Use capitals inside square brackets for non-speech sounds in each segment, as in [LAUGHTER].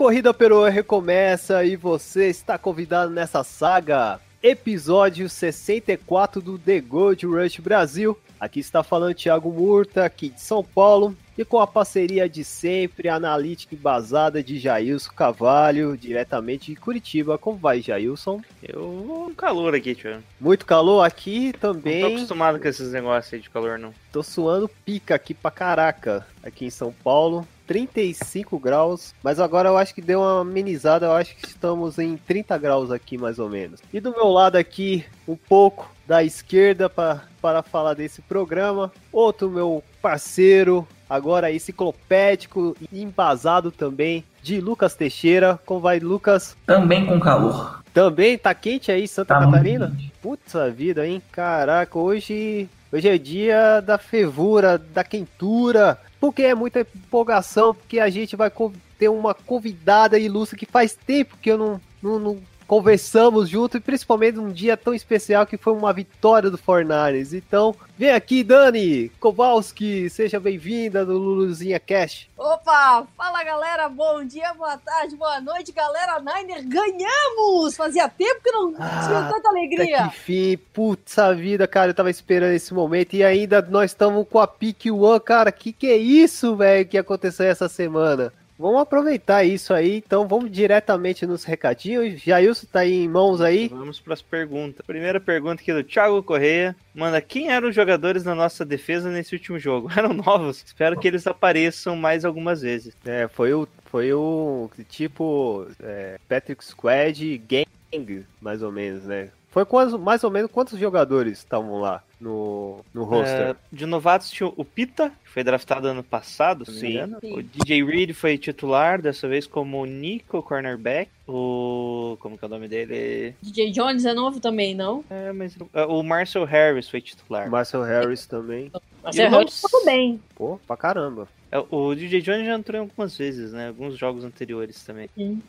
Corrida pelo recomeça e você está convidado nessa saga. Episódio 64 do The Gold Rush Brasil. Aqui está falando Thiago Murta, aqui de São Paulo. E com a parceria de sempre, analítica embasada de Jailson Cavalho, diretamente de Curitiba. Como vai, Jailson? Eu um calor aqui, tio. Muito calor aqui Não tô também. acostumado com esses negócios aí de calor, não. Tô suando pica aqui pra caraca, aqui em São Paulo. 35 graus, mas agora eu acho que deu uma amenizada, eu acho que estamos em 30 graus aqui mais ou menos. E do meu lado aqui, um pouco da esquerda pra, para falar desse programa, outro meu parceiro, agora enciclopédico e embasado também, de Lucas Teixeira. Como vai, Lucas? Também com calor. Também tá quente aí, Santa Tá Catarina? Puta vida, hein? Caraca, hoje, hoje é dia da fervura, da quentura, porque é muita empolgação, porque a gente vai ter uma convidada ilustre que faz tempo que eu não, não, não conversamos junto, e principalmente num dia tão especial que foi uma vitória do Fornares. Então, vem aqui, Dani Kowalski, seja bem-vinda do Luluzinha Cash. Opa! Fala galera, bom dia, boa tarde, boa noite, galera Niner, ganhamos! Fazia tempo que não Ah, tinha tanta alegria. que fim, putz vida, cara, eu tava esperando esse momento e ainda nós estamos com a Pick One, cara, que que é isso, velho, que aconteceu essa semana? Vamos aproveitar isso aí, então vamos diretamente nos recadinhos. Jailson tá aí em mãos aí. Vamos pras perguntas. Primeira pergunta aqui do Thiago Correia. Manda, quem eram os jogadores da nossa defesa nesse último jogo? [LAUGHS] Eram novos. Espero que eles apareçam mais algumas vezes. É, foi o, foi o tipo é, Patrick Squad Gang, mais ou menos, né? Foi quantos, mais ou menos quantos jogadores estavam lá no, no roster? É, de novatos tinha o Pita, que foi draftado ano passado, se não me Sim. engano. Sim. O DJ Reed foi titular, dessa vez como Nico Cornerback. O. Como que é o nome dele? DJ Jones é novo também, não? É, mas. é, O Marcel Harris foi titular. Marcel Harris também. E é o não- tudo bem. Pô, pra caramba. É, O DJ Jones já entrou em algumas vezes, né? Alguns jogos anteriores também. Sim.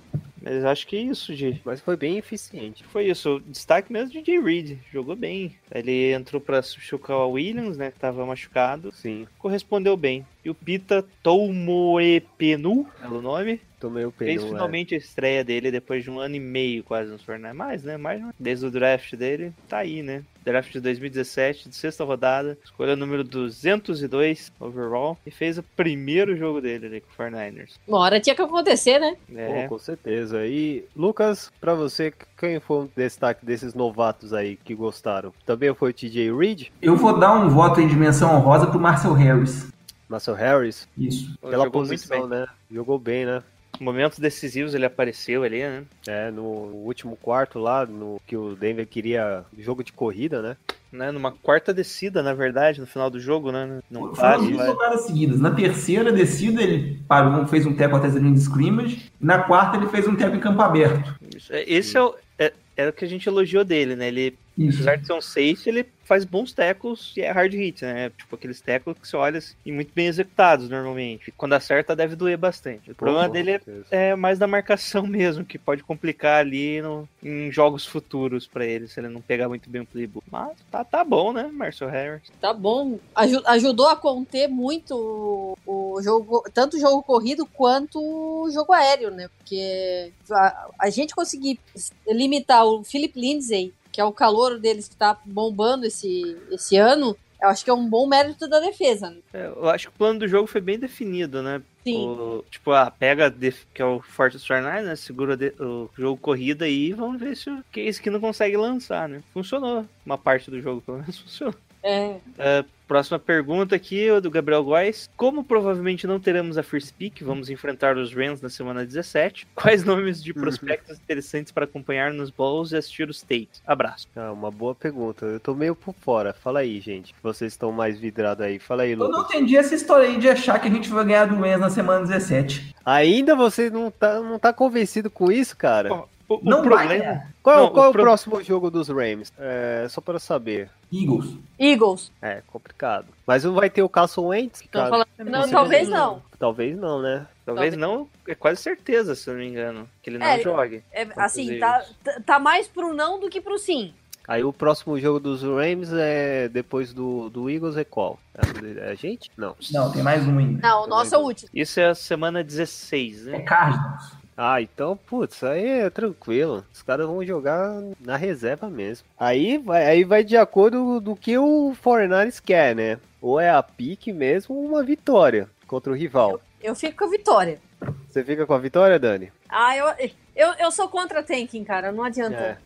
Mas acho que é isso, Gi. Mas foi bem eficiente. Foi isso. O destaque mesmo DJ Reed. Jogou bem. Ele entrou pra substituir o Williams, né? Que tava machucado. Sim, Correspondeu bem. E o Pita Toumoepenu, pelo nome, tomei o fez pneu. é. finalmente a estreia dele depois de um ano e meio quase nos torneios. Mais, né? Mais, né? Desde o draft dele, tá aí, né? Draft de 2017, de sexta rodada. Escolha número 202 overall. E fez o primeiro jogo dele ali com o 49ers. Uma hora tinha que acontecer, né? É. Pô, com certeza. E, Lucas, pra você, quem foi o destaque desses novatos aí que gostaram? Também foi o TJ Reed, Eu vou dar um voto em dimensão honrosa pro Marcel Harris. Marcel Harris, Isso. pela Jogou muito posição, bem. né? Jogou bem, né? Momentos decisivos ele apareceu ali, né? É, no último quarto lá, no que o Denver queria jogo de corrida, né? né? Numa quarta descida, na verdade, no final do jogo, né? Não Foram vai. jogadas seguidas. Na terceira descida, ele parou, fez um teco até a linha de scrimmage. Na quarta, ele fez um teco em campo aberto. Isso. É, Esse é o, é, era o que a gente elogiou dele, né? Ele, Isso. apesar de ser um safety, ele faz bons tackles e é hard hit, né? Tipo aqueles tackles que você olha assim, e muito bem executados normalmente. E quando acerta, deve doer bastante. O problema com dele é, é mais da marcação [LAUGHS] mesmo, que pode complicar ali no- em jogos futuros pra ele, se ele não pegar muito bem o playbook. Mas tá, tá bom, né, Marcel Harris? Tá bom. Aju- ajudou a conter muito o- o jogo, tanto o jogo corrido quanto o jogo aéreo, né? Porque a, a gente conseguir limitar o Philip Lindsay, que é o calor deles que tá bombando esse, esse ano, eu acho que é um bom mérito da defesa. Né? É, eu acho que o plano do jogo foi bem definido, né? Sim. O- tipo, a pega que é o Forte Storm né? Segura o jogo corrida aí e vamos ver se o Case que não consegue lançar, né? Funcionou. Uma parte do jogo, pelo menos [LAUGHS] funcionou. É. Próxima pergunta aqui, o do Gabriel Góes. Como provavelmente não teremos a First Pick, vamos enfrentar os Rams na semana 17. [LAUGHS] Quais nomes de prospectos [LAUGHS] interessantes para acompanhar nos Balls e assistir os States? Abraço. Ah, uma boa pergunta. Eu tô meio por fora. Fala aí, gente. Vocês estão mais vidrados aí. Fala aí, Eu não Lucas. entendi essa história aí de achar que a gente vai ganhar do Rams na semana 17. Ainda você não tá, não tá convencido com isso, cara? Ó, O, o Não vai problema, ganhar. Qual, não, qual o é o pro- próximo jogo dos Rams? É, só para saber. Eagles. Eagles. É, complicado. Mas não vai ter o Carson Wentz? Cara, falando- Não, Você talvez não- não. Talvez não, né? talvez não, é quase certeza, se eu não me engano, que ele não É, jogue. É, assim, tá, tá- tá mais pro não do que pro sim. Aí o próximo jogo dos Rams é depois do, do Eagles é qual? É a gente? Não. Não, tem mais um ainda. Não, o nosso é o último. Isso é a semana 16, É né? Cardinals. Ah, então, putz, aí é tranquilo. Os caras vão jogar na reserva mesmo. Aí vai, aí vai de acordo do que o 49ers quer, né? Ou é a pique mesmo ou uma vitória contra o rival. Eu fico com a vitória. Você fica com a vitória, Dani? Ah, eu, eu, eu sou contra tanking, cara. Não adianta. É.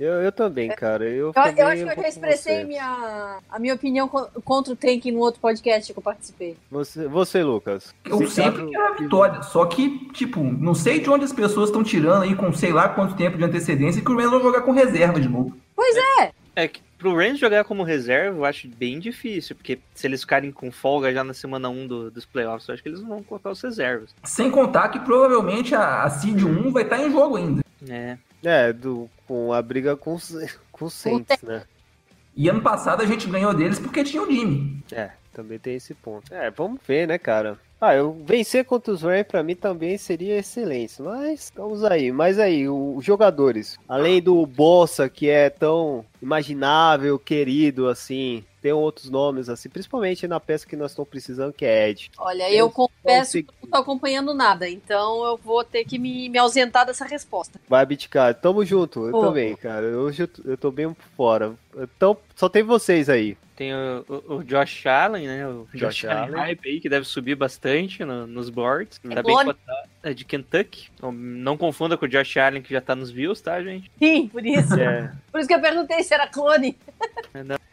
Eu, eu também, cara. Eu, Eu, também eu acho que eu já expressei minha, a minha opinião co- contra o tanking no outro podcast que eu participei. Você, você Lucas. Eu Você sempre quero a vitória. Só que, tipo, não sei de onde as pessoas estão tirando aí com sei lá quanto tempo de antecedência que o Rams vai jogar com reserva de novo. É que pro Rams jogar como reserva, eu acho bem difícil, porque se eles ficarem com folga já na semana 1 do- dos playoffs, eu acho que eles não vão colocar os reservas. Sem contar que provavelmente a, a Seed 1 vai estar em jogo ainda. É. É, do, com a briga com, os- [LAUGHS] com o Saints, né? E ano passado a gente ganhou deles porque tinha o Jimmy. É, também tem esse ponto. É, vamos ver, né, cara? Ah, eu vencer contra os Rams pra mim também seria excelente, mas vamos aí. Mas aí, os jogadores, além do Bossa, que é tão imaginável, querido, assim, tem outros nomes, assim, principalmente na peça que nós estamos precisando, que é Ed. Olha, eu confesso consegui. que não tô acompanhando nada, então eu vou ter que me, me ausentar dessa resposta. Vai, Bitcar, tamo junto, eu Pô. também, cara. Hoje eu, tô- eu tô bem por fora. Então, só tem vocês aí. Tem o, o- o Josh Allen, né? O Josh Josh Allen hype aí, que deve subir bastante no- nos boards. É Tá bem clone. cotado. É de Kentucky. Então, não confunda com o Josh Allen, que já tá nos views, tá, gente? Sim, por isso. [LAUGHS] É, Por isso que eu perguntei se era clone.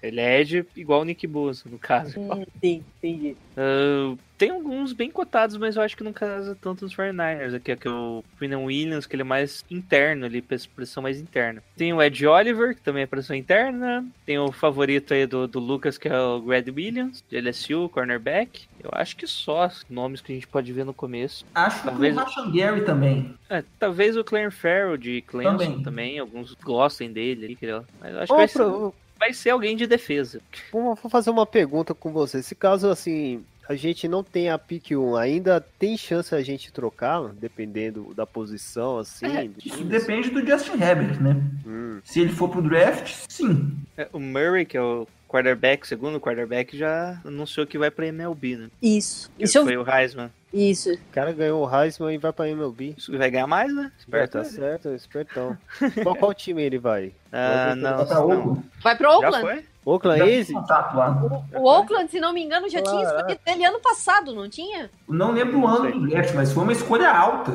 Ele é Ed igual o Nick Bosa, no caso. Hum, sim, entendi. Ah, tem alguns bem cotados, mas eu acho que não casa tanto nos 49ers. Aqui, aqui é o Williams, que ele é mais interno, ele pressão mais interna. Tem o Ed Oliver, que também é pressão interna. Tem o favorito aí do, do Lucas, que é o Grad Williams, de LSU, cornerback. Eu acho que só os nomes que a gente pode ver no começo. Acho Talvez- que o Rashan Gary também. É, talvez o Clarence Farrell de Clemson Também. também. Alguns gostem dele. ali, que ele- Mas eu acho que Ô, vai ser, vai ser alguém de defesa. Vou vou fazer uma pergunta com você. Se caso assim a gente não tem a pick 1, ainda tem chance a gente trocar, dependendo da posição, assim? É, do Isso time? depende do Justin Herbert, né? Hum, Se ele for pro draft, sim. É, o Murray, que é o quarterback, segundo quarterback, já anunciou que vai pra MLB, né? Isso. Que Isso, eu- foi o Heisman. isso. o cara ganhou o Heisman e vai pra MLB. Isso vai ganhar mais, né? É, Esperto. tá certo, espertão. qual, qual time ele vai? Ah, não, Tá não. Oakland. Vai pro Já Oakland. Oakland tem contato lá. O, o Oakland, se não me engano, já tinha Caraca. escolhido ele ano passado, não tinha? Não lembro o ano do draft, mas foi uma escolha alta.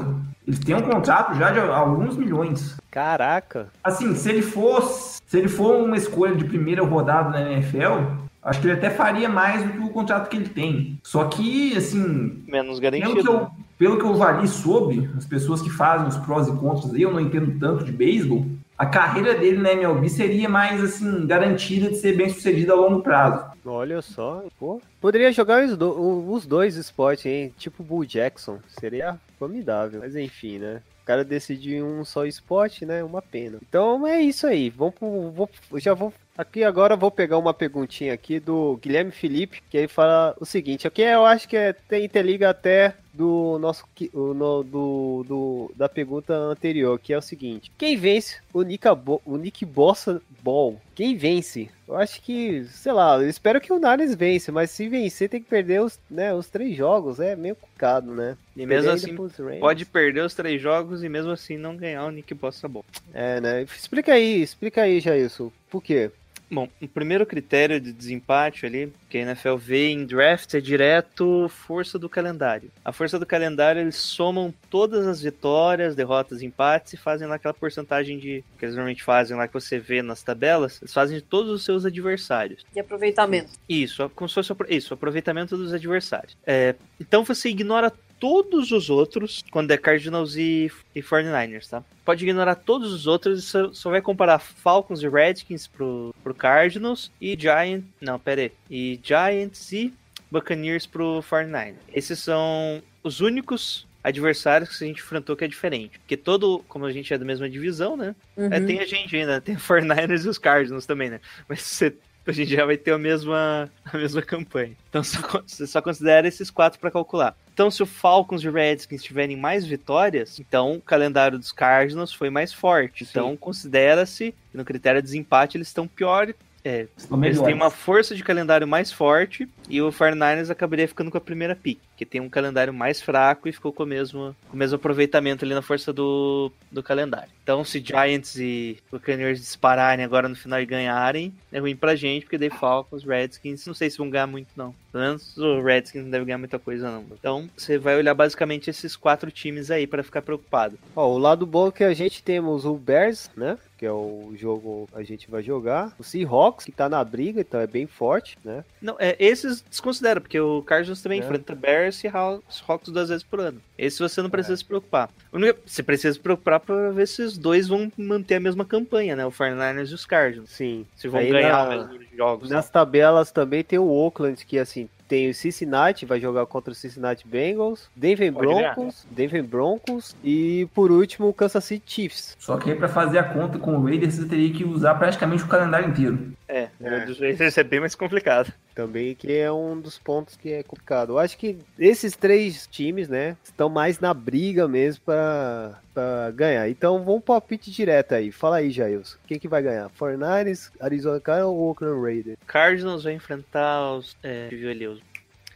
Eles têm um contrato já de alguns milhões. Caraca. Assim, se ele fosse, se ele for uma escolha de primeira rodada na NFL, acho que ele até faria mais do que o contrato que ele tem. Só que, assim, Menos pelo que garantido. eu, pelo que eu vali sobre as pessoas que fazem os prós e contras aí, eu não entendo tanto de beisebol. A carreira dele na MLB seria mais assim garantida de ser bem sucedida a longo prazo. Olha só, pô. Poderia jogar os, do- os dois esportes, hein? Tipo o Bull Jackson. Seria formidável. Mas enfim, né? O cara decidiu um só esporte, né? Uma pena. Então é isso aí. Vamos pro. Vou, já vou. Aqui agora eu vou pegar uma perguntinha aqui do Guilherme Felipe, que ele fala o seguinte, aqui eu acho que é, tem interliga até do nosso no- do, do- da pergunta anterior, que é o seguinte: quem vence o Nick, o Nick Bossa Ball? Quem vence? Eu acho que, sei lá, eu espero que o Niners vence, mas se vencer tem que perder os, né, os três jogos, é meio complicado, né? E mesmo assim, pode perder os três jogos e mesmo assim não ganhar o Nick Bossa bom. É, né? Explica aí, explica aí, Jailson. Por quê? Bom, o primeiro critério de desempate ali, que a NFL vê em draft, é direto força do calendário. A força do calendário, eles somam todas as vitórias, derrotas, empates e fazem lá aquela porcentagem de que eles normalmente fazem lá que você vê nas tabelas, eles fazem de todos os seus adversários. De aproveitamento. Isso, como se fosse isso, aproveitamento dos adversários. É, então você ignora todos os outros quando é Cardinals e, e 49ers, tá? Pode ignorar todos os outros e só, só vai comparar Falcons e Redskins pro, pro Cardinals e Giants. Não, pera aí. E Giants e Buccaneers pro 49ers. Esses são os únicos adversários que a gente enfrentou que é diferente. Porque todo, como a gente é da mesma divisão, né? Uhum. É, tem a gente ainda, tem o 49ers e os Cardinals também, né? Mas você a gente já vai ter a mesma, a mesma campanha. Então só, você só considera esses quatro para calcular. Então, se o Falcons e o Redskins tiverem mais vitórias, então o calendário dos Cardinals foi mais forte. Então, considera-se, no critério de desempate, eles estão pior. É, Estão eles têm uma força de calendário mais forte e o 49ers acabaria ficando com a primeira pick, que tem um calendário mais fraco e ficou com o mesmo, com o mesmo aproveitamento ali na força do, do calendário. Então, se Giants e Buccaneers dispararem agora no final e ganharem, é ruim pra gente, porque daí Falcons, Redskins, não sei se vão ganhar muito não. Pelo menos o Redskins não deve ganhar muita coisa não. Então, você vai olhar basicamente esses quatro times aí pra ficar preocupado. Ó, o lado bom é que a gente temos o Bears, né? Que é o jogo que a gente vai jogar. O Seahawks, que tá na briga, então é bem forte, né? Não, é, esses desconsidera, porque o Cardinals também É. enfrenta Bears e Hawks duas vezes por ano. Esse você não precisa se preocupar. Única- Você precisa se preocupar pra ver se os dois vão manter a mesma campanha, né? O 49ers e os Cardinals. Sim. Se vão Aí ganhar na- o mesmo jogos. Nas tabelas também tem o Oakland, que assim, tem o Cincinnati, vai jogar contra o Cincinnati Bengals, Denver Pode ganhar. Broncos, Denver Broncos e por último o Kansas City Chiefs. Só que aí pra fazer a conta com o Raiders você teria que usar praticamente o calendário inteiro. É, É. dos Raiders é bem mais complicado. Também que é um dos pontos que é complicado. Eu acho que esses três times, né, estão mais na briga mesmo pra, pra ganhar. Então vamos palpite direto aí. Fala aí, Jailson. Quem que vai ganhar? 49ers, Arizona Cardinals ou Oakland Raiders? Cardinals vai enfrentar os. É, ali, os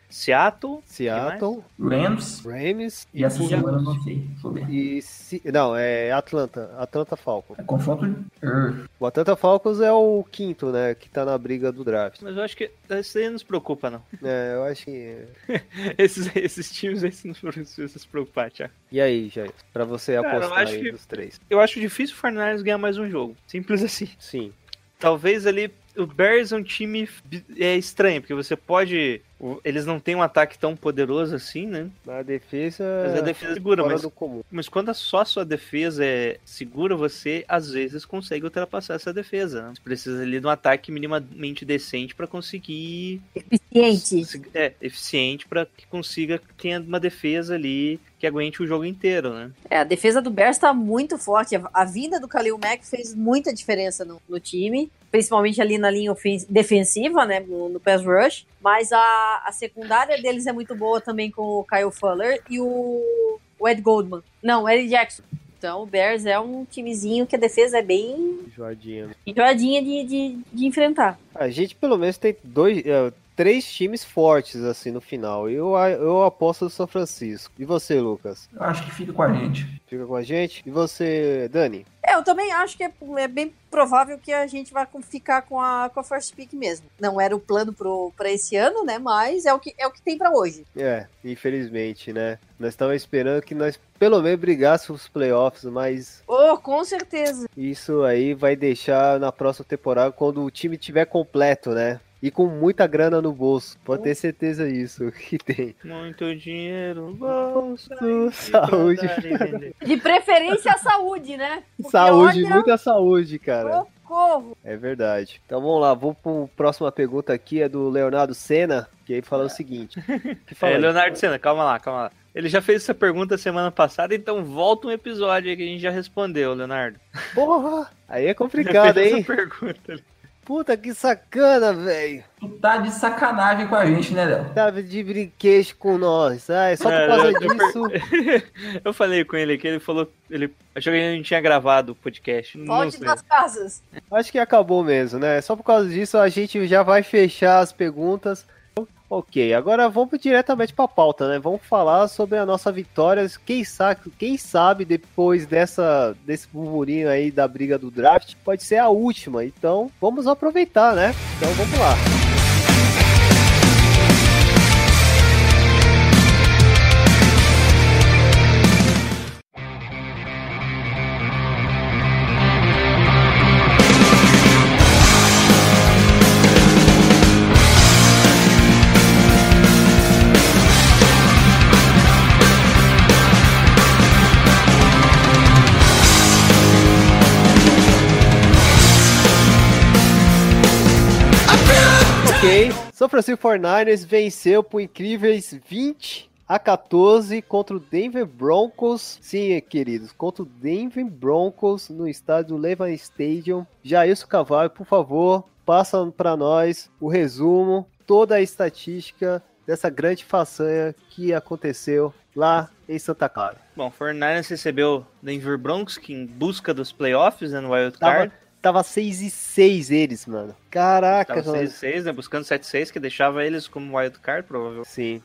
Seattle. Seattle, Rams Rams e essa por- semana eu não sei. E Se- não, é Atlanta, Atlanta Falcons. É confronto. er, O Atlanta Falcons é o quinto, né, que tá na briga do draft. Mas eu acho que isso aí não se preocupa, não. É, eu acho que [LAUGHS] Esses, esses times aí não precisam se preocupar, Thiago. E aí, Jair? Pra você Cara, eu apostar acho aí que- dos três. Eu acho difícil o 49ers ganhar mais um jogo. Simples assim. Sim. Talvez ali. O Bears é um time é estranho, porque você pode. Eles não têm um ataque tão poderoso assim, né? Na defesa. Mas a defesa é segura, mas, do comum. mas quando a- só a sua defesa é segura, você às vezes consegue ultrapassar essa defesa. Né? Você precisa ali de um ataque minimamente decente para conseguir Eficiente. é, eficiente para que consiga ter uma defesa ali que aguente o jogo inteiro, né? É, a defesa do Bears tá muito forte. A, a vinda do Khalil Mack fez muita diferença no, no time, principalmente ali na linha defensiva, né, no, no pass rush. Mas a, a secundária deles é muito boa também com o Kyle Fuller e o, o Ed Goldman. Não, o Ed Jackson. Então o Bears é um timezinho que a defesa é bem Jordinho. enjoadinha de, de, de enfrentar. A gente pelo menos tem dois, é, três times fortes assim no final. Eu, eu aposto no São Francisco. E você, Lucas? Eu acho que fica com a gente. Fica com a gente? E você, Dani? É, eu também acho que é, é bem provável que a gente vai ficar com a, com a first pick mesmo. Não era o plano pro, pra esse ano, né? Mas é o que, é o que tem pra hoje. É, infelizmente, né? Nós estávamos esperando que nós pelo menos brigássemos os playoffs, mas Oh, com certeza. isso aí vai deixar na próxima temporada quando o time tiver completo, né? E com muita grana no bolso. Pode ter certeza disso [LAUGHS] que tem. Muito dinheiro no bolso. Saúde. De preferência a saúde, né? Porque Saúde, olha, muita saúde, cara. Socorro. É verdade. Então vamos lá, vamos para a próxima pergunta aqui, é do Leonardo Senna, que aí fala o seguinte. [LAUGHS] Que fala É, aí. Leonardo Senna, calma lá, calma lá. Ele já fez essa pergunta semana passada, então volta um episódio aí que a gente já respondeu, Leonardo. Porra! Aí é [LAUGHS] Já complicado, fez hein? essa pergunta. Puta que sacana, velho. Tu tá de sacanagem com a gente, né, Léo? Tava de brinquedo com nós. Ah, é só por causa disso. [LAUGHS] Eu falei com ele que ele falou, ele achou que a gente tinha gravado o podcast. Volte sei. das casas. Acho que acabou mesmo, né? Só por causa disso a gente já vai fechar as perguntas Ok, agora vamos diretamente para a pauta, né? Vamos falar sobre a nossa vitória. Quem sabe, quem sabe depois dessa desse burburinho aí da briga do draft, pode ser a última. Então, vamos aproveitar, né? Então, vamos lá. São Francisco 49ers venceu por incríveis 20 a 14 contra o Denver Broncos. Sim, queridos, contra o Denver Broncos no estádio Levan Stadium. Jailson Cavalho, por favor, passa para nós o resumo, toda a estatística dessa grande façanha que aconteceu lá em Santa Clara. Bom, o 49ers recebeu Denver Broncos, que em busca dos playoffs né, no Wild Card. tava 6 e 6 eles, mano. Caraca, Tava mano. 6-6, né? Buscando 7-6, que deixava eles como Wild Card, provavelmente. Sim.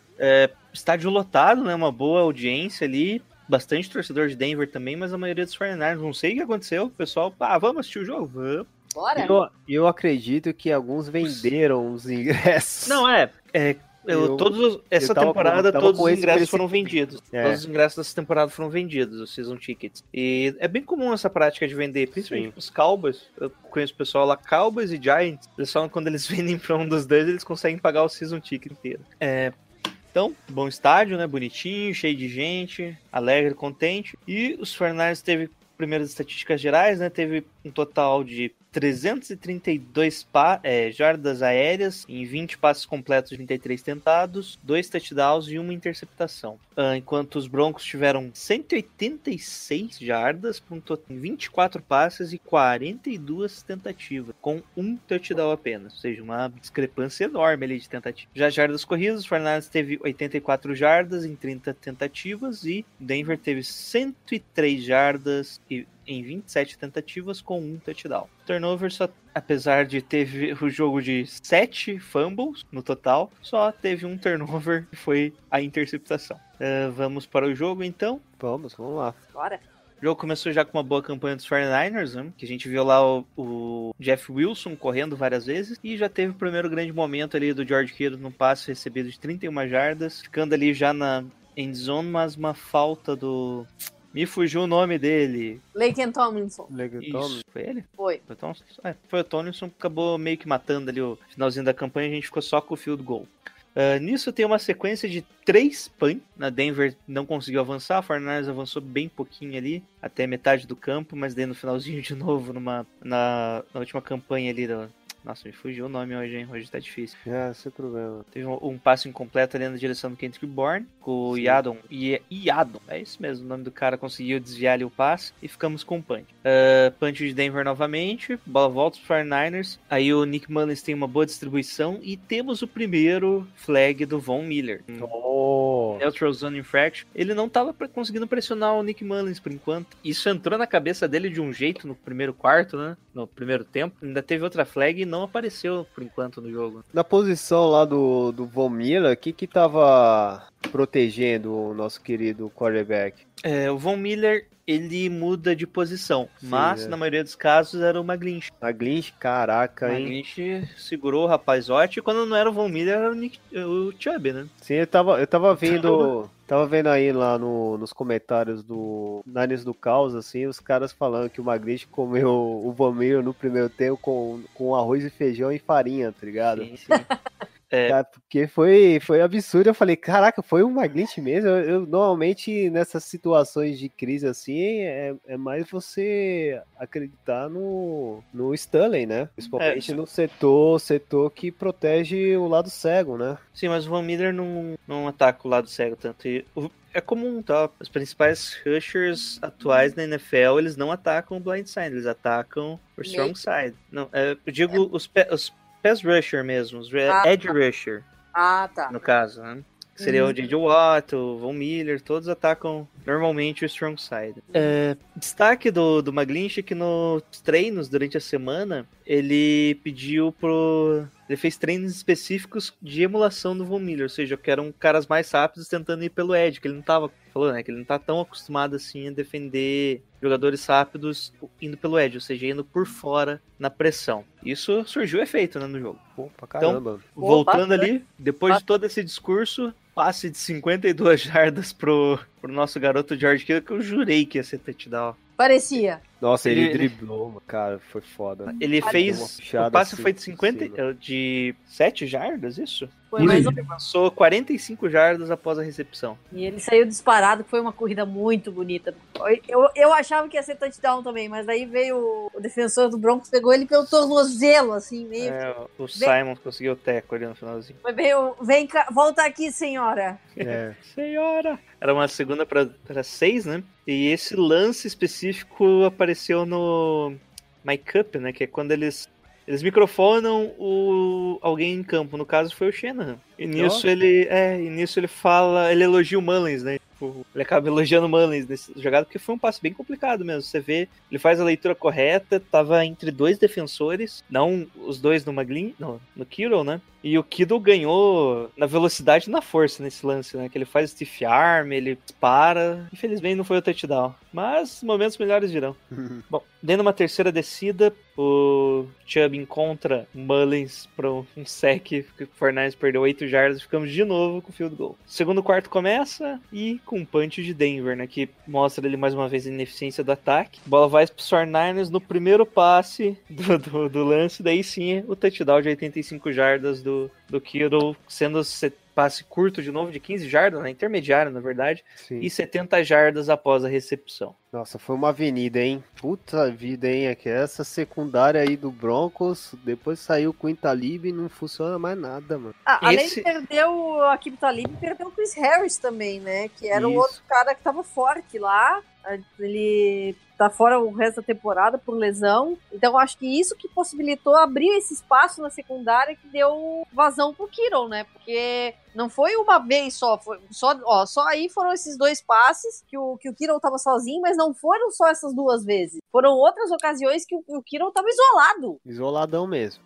Estádio lotado, né? Uma boa audiência ali. Bastante torcedor de Denver também, mas a maioria dos 49ers. Não sei o que aconteceu. O pessoal, ah, vamos assistir o jogo? Vamos. Bora? Eu, eu acredito que alguns venderam os ingressos. Não, é. é eu, Eu- todos, os- essa eu tava temporada, tava todos os ingressos foram vendidos. É. Todos os ingressos dessa temporada foram vendidos, os season tickets. E é bem comum essa prática de vender, principalmente Sim. os Cowboys. Eu conheço o pessoal lá, Cowboys e Giants. Eles falam quando eles [LAUGHS] vendem pra um dos dois, eles conseguem pagar o season ticket inteiro. É, então, bom estádio, né? Bonitinho, cheio de gente, alegre, contente. E os 49ers teve primeiras estatísticas gerais, né? Teve um total de 332 pa é, jardas aéreas em 20 passes completos, 33 tentados, 2 touchdowns e uma interceptação. Ah, enquanto os Broncos tiveram 186 jardas para um total em 24 passes e 42 tentativas, com um touchdown apenas, ou seja, uma discrepância enorme ali de tentativas. Já jardas corridas, os 49ers teve 84 jardas em 30 tentativas e Denver teve 103 jardas e em 27 tentativas com um touchdown. Turnover só, apesar de ter o jogo de 7 fumbles no total, só teve um turnover que foi a interceptação. Ah, vamos para o jogo então. Vamos, vamos lá. Bora. O jogo começou já com uma boa campanha dos 49ers, né? que a gente viu lá o, o Jeff Wilson correndo várias vezes, e já teve o primeiro grande momento ali do George Kittle no passe recebido de 31 jardas, ficando ali já na end zone, mas uma falta do... Me fugiu o nome dele. Laken Tomlinson. Isso, foi ele? Foi. Foi o Tomlinson? É, foi o Tomlinson que acabou meio que matando ali o finalzinho da campanha, a gente ficou só com o field goal. Ah, nisso tem uma sequência de três punts. Na Denver não conseguiu avançar, a Fortnite avançou bem pouquinho ali, até metade do campo, mas daí no finalzinho de novo, numa, na, na última campanha ali da. Nossa, me fugiu o nome hoje, hein? Hoje tá difícil. É, sem problema. Teve um, um passe incompleto ali na direção do Kendrick Bourne, com o. Yadon. I- Iadon, é isso mesmo, o nome do cara conseguiu desviar ali o passe e ficamos com o punch. Uh, punch de Denver novamente, bola volta para 49ers. Aí o Nick Mullins tem uma boa distribuição e temos o primeiro flag do Von Miller. Oh. Neutral Zone Infraction. Ele não tava conseguindo pressionar o Nick Mullins por enquanto. Isso entrou na cabeça dele de um jeito no primeiro quarto, né? No primeiro tempo. Ainda teve outra flag não apareceu por enquanto no jogo. Na posição lá do, do Von Miller, o que que tava protegendo o nosso querido quarterback? É, o Von Miller, ele muda de posição, Sim, mas é. na maioria dos casos era o Maglinch. A caraca, hein? Maglinch segurou o rapazote e quando não era o Von Miller era o, Nick, o Chubb, né? Sim, eu tava, eu tava vendo. Tava vendo aí lá no- nos comentários do Niners do Caos, assim, os caras falando que o Magritte comeu o Von Miller no primeiro tempo com, com arroz e feijão e farinha, tá ligado? Sim, sim. [LAUGHS] É. Cara, porque foi, foi absurdo. Eu falei, caraca, foi um Magritte mesmo. Eu, eu, normalmente nessas situações de crise assim, é, é mais você acreditar no, no Stanley, né? Principalmente É. no setor, setor que protege o lado cego, né? Sim, mas o Von Miller não, não ataca o lado cego tanto. E o- é comum, tá? Os principais rushers atuais na NFL, eles não atacam o blind side, eles atacam o strong side. Não, é, eu digo os, pe- os pass rusher mesmo, os Ah, edge tá. rusher, Ah, tá. no caso, né? Que seria Uhum. o J.J. Watt, o Von Miller, todos atacam normalmente o strong side. É, destaque do, do Maglinch é que nos treinos durante a semana, ele pediu pro ele fez treinos específicos de emulação do Von Miller, ou seja, que eram caras mais rápidos tentando ir pelo Edge, que ele não tava falou, né, que ele não tá tão acostumado assim a defender jogadores rápidos indo pelo Edge, ou seja, indo por fora na pressão. Isso surgiu efeito né, no jogo. Pô, pra caramba. Voltando bastante. ali, depois de todo esse discurso, passe de 52 [LAUGHS] jardas pro, pro nosso garoto George Kittle, que eu jurei que ia ser touchdown. Parecia. Nossa, ele, Ele- driblou, cara, foi foda. Ele Ah, fez. O passe foi de por 50. cima. eh, de 7 jardas, isso? Foi mais aí. um... Ele avançou 45 jardas após a recepção. E ele saiu disparado, que foi uma corrida muito bonita. Eu, eu achava que ia ser touchdown também, mas daí veio o, o defensor do Broncos, pegou ele pelo tornozelo, assim, meio. É, o Simon conseguiu o teco ali no finalzinho. Foi meio. Vem cá, volta aqui, senhora. É. [LAUGHS] Senhora! Era uma segunda para seis, né? E esse lance específico apareceu no My Cup, né? Que é quando eles. Eles microfonam o alguém em campo, no caso foi o Shanahan. E nisso ele. É, e nisso ele fala. Ele elogia o Mullins, né? Tipo, Ele acaba elogiando o Mullins nesse jogada, porque foi um passe bem complicado mesmo. Você vê, ele faz a leitura correta, tava entre dois defensores, não os dois no Maglin, não, no Kittle, né? E o Kiddle ganhou na velocidade e na força nesse lance, né? Que ele faz stiff arm, ele dispara. Infelizmente não foi o touchdown. Mas momentos melhores virão. [LAUGHS] Bom, dentro uma terceira descida, o Chubb encontra Mullins para um sec. O Fornais perdeu 8 jardas e ficamos de novo com o field goal. Segundo quarto começa e com um punch de Denver, né? Que mostra ele mais uma vez a ineficiência do ataque. A bola vai para os 49ers no primeiro passe do, do, do lance. Daí sim o touchdown de 85 jardas do, do Kittle, sendo se- passe curto de novo de 15 jardas, né? intermediário na verdade, Sim. e 70 jardas após a recepção. Nossa, foi uma avenida, hein? Puta vida, hein? É que essa secundária aí do Broncos, depois saiu com o Intalib e não funciona mais nada, mano. Ah, além Esse- de perder o Akib Talib, perdeu o Chris Harris também, né? Que era o Isso. outro cara que tava forte lá. Ele tá fora o resto da temporada por lesão. Então, acho que isso que possibilitou abrir esse espaço na secundária que deu vazão pro Kittle, né? Porque não foi uma vez só, foi só, ó, só aí foram esses dois passes que o, que o Kittle tava sozinho, mas não foram só essas duas vezes. Foram outras ocasiões que o, o Kittle tava isolado. Isoladão mesmo.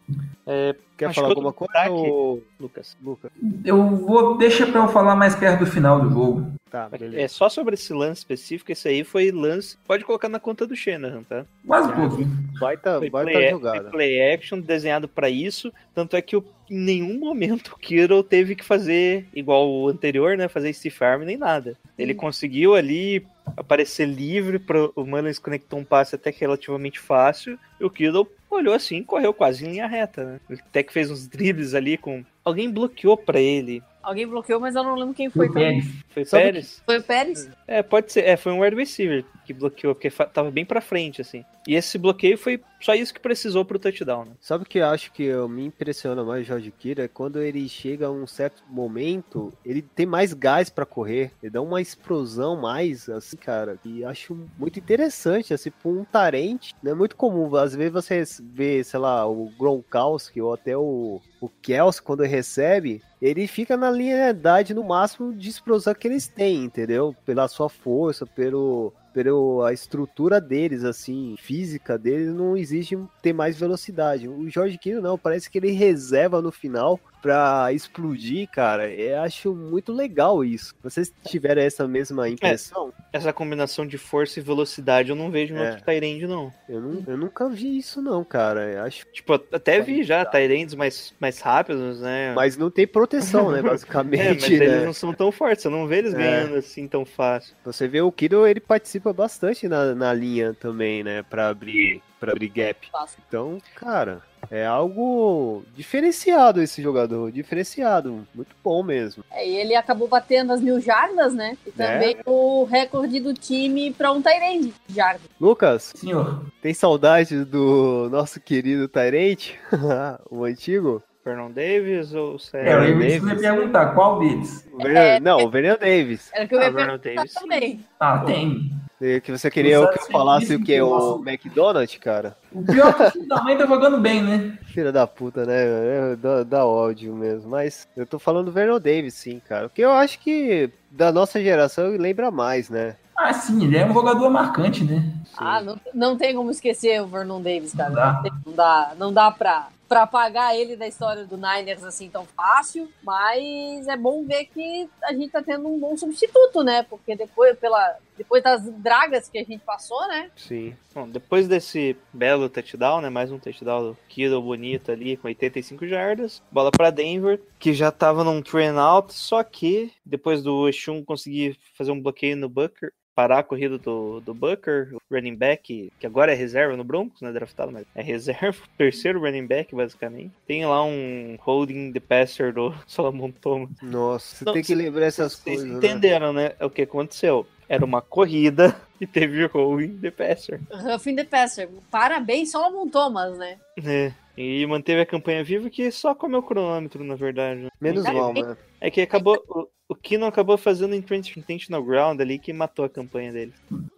É, Quer Acho falar alguma coisa, ô, Lucas. Lucas? Eu vou. Deixa pra eu falar mais perto do final do jogo. Tá, É beleza. só sobre esse lance específico, esse aí foi lance. Pode colocar na conta do Shanahan, tá? Quase tudo. Baita, Foi baita play, jogada. foi play action desenhado pra isso. Tanto é que o- em nenhum [LAUGHS] momento o Kittle teve que fazer igual o anterior, né? Fazer stiff arm nem nada. Ele conseguiu ali aparecer livre para o Mullins conectou um passe até que relativamente fácil. E o Kittle olhou assim e correu quase em linha reta, né? Até que fez uns dribles ali com. Alguém bloqueou pra ele. Alguém bloqueou, mas eu não lembro quem foi. Foi Pérez. Foi Sabe Pérez? Foi o Pérez? É, pode ser. É, foi um wide receiver que bloqueou, porque tava bem pra frente, assim. E esse bloqueio foi só isso que precisou pro touchdown, né? Sabe o que eu acho que eu- me impressiona mais o Jorge Kira? É quando ele chega a um certo momento, ele tem mais gás pra correr, ele dá uma explosão mais, assim, cara, e acho muito interessante, assim, por um tarente, não é muito comum, às vezes você vê, sei lá, o Gronkowski ou até o, o Kelsey, quando recebe, ele fica na linearidade no máximo de explosão que eles têm, entendeu? Pela sua força, pelo, pelo a estrutura deles, assim, física deles, não exige ter mais velocidade. O Jorge Kittle não, parece que ele reserva no final pra explodir, cara. Eu acho muito legal isso. Vocês tiveram essa mesma impressão? Essa combinação de força e velocidade eu não vejo no É. outro Tyrande, não. Eu, não, eu nunca vi isso não, cara. Eu acho, Tipo, até vi já Tyrands mais, mais rápidos, né? mas não tem proteção, né, [LAUGHS] É, mas basicamente, eles né? não são tão fortes, você não vê eles É. ganhando assim tão fácil. Você vê o Kittle, ele participa bastante na, na linha também, né, Pra abrir, para abrir gap. Então, cara, é algo diferenciado esse jogador, diferenciado, muito bom mesmo. É, e ele acabou batendo as mil jardas, né? E também o recorde do time para um Tyrande de jardas. Lucas, Senhor. tem saudade do nosso querido Tyrant, [LAUGHS] o antigo? Fernão Davis ou É, eu Sério? ia ia perguntar, qual deles? O Vernon- Não, o Vernon Davis. Era que eu Ah, ia Vernon perguntar Davis, também. Ah, tem. Que você queria Não que eu falasse se o que é o eu McDonald's, cara? O pior é que o filho da mãe tá jogando bem, né? Filha da puta, né? É, Dá, dá ódio mesmo. Mas eu tô falando do Vernon Davis, sim, cara. Porque eu acho que da nossa geração ele lembra mais, né? Ah, sim, ele é um jogador marcante, né? Ah, não, não tem como esquecer o Vernon Davis, cara. Não dá. Não dá, não dá pra, pra apagar ele da história do Niners assim tão fácil, mas é bom ver que a gente tá tendo um bom substituto, né? Porque depois, pela, depois das dragas que a gente passou, né? Sim. Bom, depois desse belo touchdown, né? Mais um touchdown do bonito ali, com 85 jardas. Bola pra Denver, que já tava num train out, só que depois do Exum conseguir fazer um bloqueio no Booker, parar a corrida do, do Booker, o running back, que agora é reserva no Broncos, né? Draftado, mas é reserva, [LAUGHS] terceiro running back, basicamente. Tem lá um holding the passer do [LAUGHS] Solomon Thomas. Nossa, você Não, tem que lembrar essas Vocês coisas. né? entenderam, né? O que aconteceu? Era uma corrida [LAUGHS] e teve holding the passer. Roughing the passer. Parabéns, Solomon Thomas, né? É. E manteve a campanha viva que só comeu cronômetro, na verdade. né? Menos mal, mano. É que acabou. O, o Kino acabou fazendo intentional ground ali que matou a campanha dele.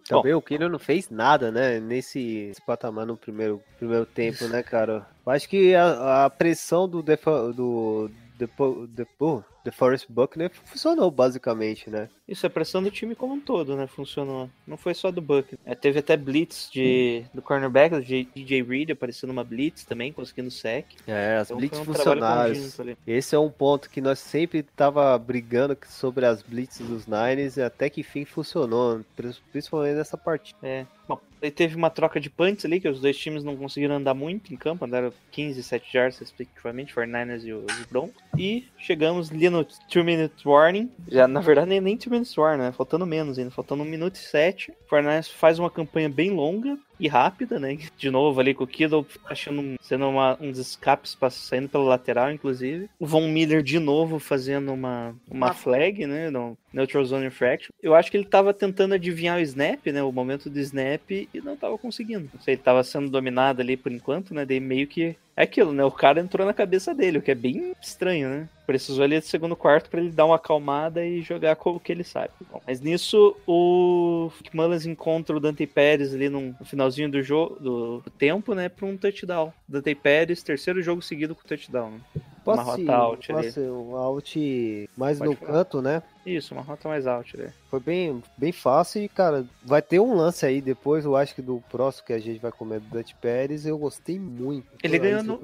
Também o Kino não fez nada, né? Nesse, nesse patamar no primeiro, primeiro tempo, né, cara? Eu acho que a, a pressão do, Defa, do Depo, Depo, DeForest Buckner funcionou, basicamente, né? Isso é pressão do time como um todo, né? Funcionou. Não foi só do Buck. É, teve até blitz de, do cornerback, do DJ Reed, aparecendo uma blitz também, conseguindo sec. É, as Então blitz um funcionaram. Esse é um ponto que nós sempre tava brigando sobre as blitz dos Niners e até que fim funcionou, pri- principalmente nessa partida. É. Bom, aí teve uma troca de punts ali, que os dois times não conseguiram andar muito em campo, andaram 15 e 7 yards respectivamente, 49ers e os Broncos. E chegamos ali no 2 minute warning. Já, na verdade, nem, nem 2 minutes warning, né? Faltando menos ainda, faltando 1 minuto e 7. O 49ers faz uma campanha bem longa e rápida, né? De novo ali com o Kittle achando um- sendo uma, uns escapes pra- saindo pela lateral, inclusive. O Von Miller de novo fazendo uma, uma Uma- flag, né? No Neutral Zone Infraction. Eu acho que ele tava tentando adivinhar o snap, né? O momento do snap e não tava conseguindo. Não sei, ele tava sendo dominado ali por enquanto, né? Daí meio que. É aquilo, né? O cara entrou na cabeça dele, o que é bem estranho, né? Precisou ali do segundo quarto pra ele dar uma acalmada e jogar com o que ele sabe. Bom, mas nisso, o Nick Mullins encontra o Dante Pérez ali no finalzinho do jogo, do tempo, né? Pra um touchdown. Dante Pérez, terceiro jogo seguido com touchdown. Né? Uma Posso, rota out ali. posso um out mais Pode no falar. canto, né? Isso, uma rota mais alta, né? Foi bem, bem fácil e, cara, vai ter um lance aí depois, eu acho que do próximo que a gente vai comer do Dante Pérez, eu gostei muito. Ele ganhou no-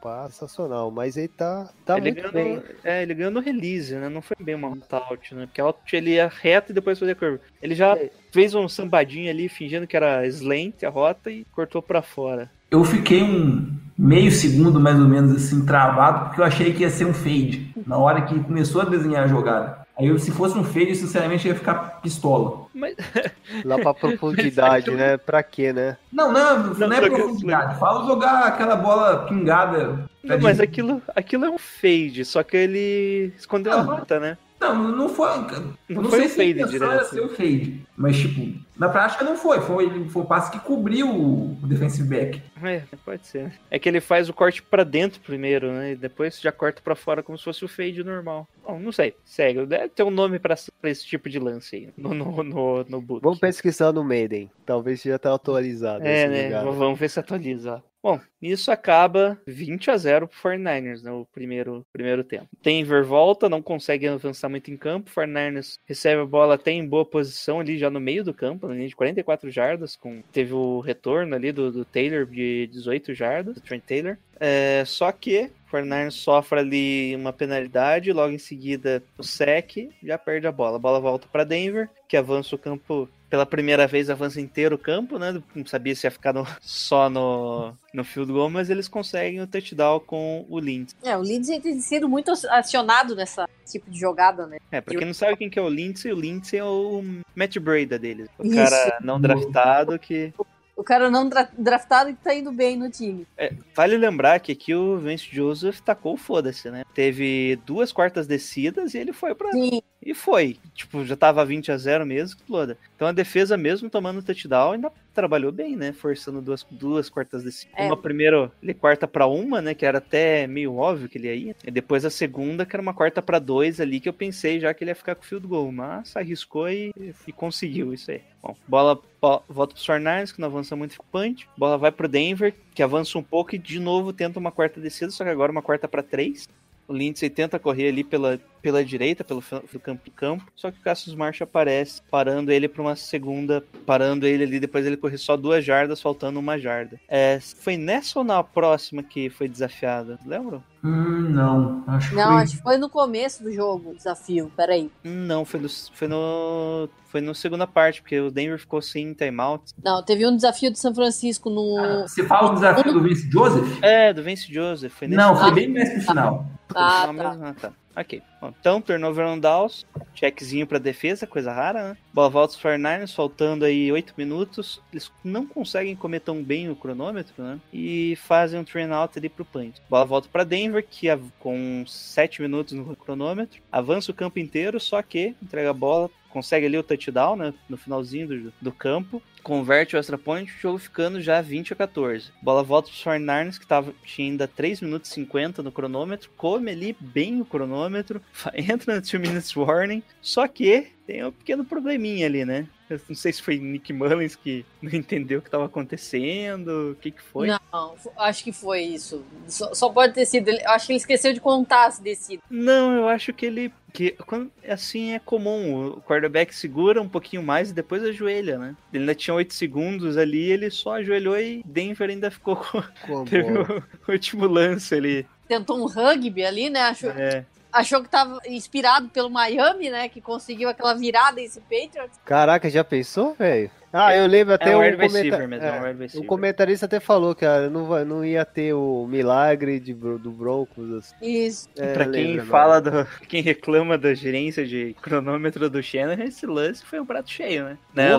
pá, sensacional, mas ele tá, tá ele muito ganhou bem. É, ele ganhou no release, né? Não foi bem uma out, né? Porque a out ele ia reto e depois fazia curva. Ele já fez um sambadinho ali, fingindo que era slant a rota e cortou pra fora. Eu fiquei um meio segundo, mais ou menos, assim, travado, porque eu achei que ia ser um fade. Na hora que começou a desenhar a jogada. Aí, eu, se fosse um fade, eu, sinceramente, ia ficar pistola. Mas [LAUGHS] Lá pra profundidade, né? Pra quê, né? Não, não, não, Não, é que- profundidade. Fala jogar aquela bola pingada. Não, mas aquilo, aquilo é um fade, só que ele escondeu a Ah. rota, né? Não, não foi. Eu Não não, foi sei se fade intenção direto, era ser um fade. Mas, tipo, na prática não foi. Foi, foi o passe que cobriu o defensive back. É, pode ser. É que ele faz o corte pra dentro primeiro, né? E depois já corta pra fora como se fosse o fade normal. Bom, não sei. Segue. Deve ter um nome pra, pra esse tipo de lance aí no, no, no, no book. Vamos pesquisar no Maiden. Talvez já tá atualizado. É, esse né? lugar. Vamos ver se atualiza. Bom, isso acaba 20 a 0 pro 49ers no né, primeiro, primeiro tempo. Denver volta, não consegue avançar muito em campo. 49ers recebe a bola até em boa posição ali, já no meio do campo, na linha de 44 jardas. Com, teve o retorno ali do, do Taylor de 18 jardas, do Trent Taylor. É, só que o 49ers sofre ali uma penalidade, logo em seguida o sec, já perde a bola. A bola volta para Denver, que avança o campo pela primeira vez avança inteiro o campo, né? Não sabia se ia ficar no- [LAUGHS] só no, no field goal, mas eles conseguem o touchdown com o Lindsay. É, o Lindsay tem sido muito acionado nessa tipo de jogada, né? É, pra quem não sabe quem que é o Lindsay, o Lindsay é o Matt Breda deles. O Isso. cara não draftado que... O cara não dra- draftado que tá indo bem no time. É, vale lembrar que aqui o Vince Joseph tacou foda-se, né? Teve duas quartas descidas e ele foi pra... Sim, E foi. Tipo, já tava 20 a 0 mesmo, exploda. Então a defesa, mesmo tomando touchdown, ainda trabalhou bem, né? Forçando duas, duas quartas descidas. É. Uma primeiro, ele quarta pra uma, né? Que era até meio óbvio que ele ia. E depois a segunda, que era uma quarta pra dois ali, que eu pensei já que ele ia ficar com field goal. Mas arriscou e, e conseguiu isso aí. Bom, bola bo- volta pros 49ers, que não avança muito o punch. Bola vai pro Denver, que avança um pouco e de novo tenta uma quarta descida, só que agora uma quarta pra três. O Lindsay tenta correr ali pela, pela direita, pelo pelo campo, campo, só que o Cassius Marsh aparece, parando ele para uma segunda, parando ele ali, depois ele corre só duas jardas, faltando uma jarda. É, foi nessa ou na próxima que foi desafiada? Lembram? Hum, não. Acho que Não, foi... acho que foi no começo do jogo, o desafio. Peraí. Não, foi no, foi no, foi na segunda parte, porque o Denver ficou sem timeout. Não, teve um desafio de São Francisco no. Ah, Você fala o desafio do Vince Joseph? É, do Vince Joseph. Foi nesse Não, foi Ah. bem mais pro final. Ah, tá. Ah, tá. Ok. Bom, então, turnover on downs, checkzinho pra defesa, coisa rara, né? Bola volta os 49ers, faltando aí 8 minutos. Eles não conseguem comer tão bem o cronômetro, né? E fazem um train out ali pro punt. Bola volta pra Denver, que com 7 minutos no cronômetro, avança o campo inteiro, só que entrega a bola, consegue ali o touchdown, né? No finalzinho do, do campo. Converte o extra point, o jogo ficando já 20 a 14. Bola volta pros 49ers, que tava, tinha ainda 3 minutos e 50 no cronômetro. Come ali bem o cronômetro. [LAUGHS] Entra no 2 minutes warning. Só que tem um pequeno probleminha ali, né? Eu não sei se foi Nick Mullins que [LAUGHS] não entendeu o que tava acontecendo. O que que foi? Não, acho que foi isso. Só, só pode ter sido. Eu acho que ele esqueceu de contar as descidas. Não, eu acho que ele. Que quando, assim é comum. O quarterback segura um pouquinho mais e depois ajoelha, né? Ele ainda tinha 8 segundos ali, ele só ajoelhou e Denver ainda ficou com. Com [LAUGHS] Teve bola. o último lance ali. Tentou um rugby ali, né? Achou, É. achou que tava inspirado pelo Miami, né? Que conseguiu aquela virada esse Patriots. Caraca, já pensou, velho? Ah, eu lembro até É um um wide comenta- receiver mesmo, é um é, comentarista até falou, cara, não, vai, não ia ter o milagre de, do Broncos. Assim. Isso. É, Pra quem lembra, fala do. [LAUGHS] Quem reclama da gerência de cronômetro do Shannon, esse lance foi um prato cheio, né? né?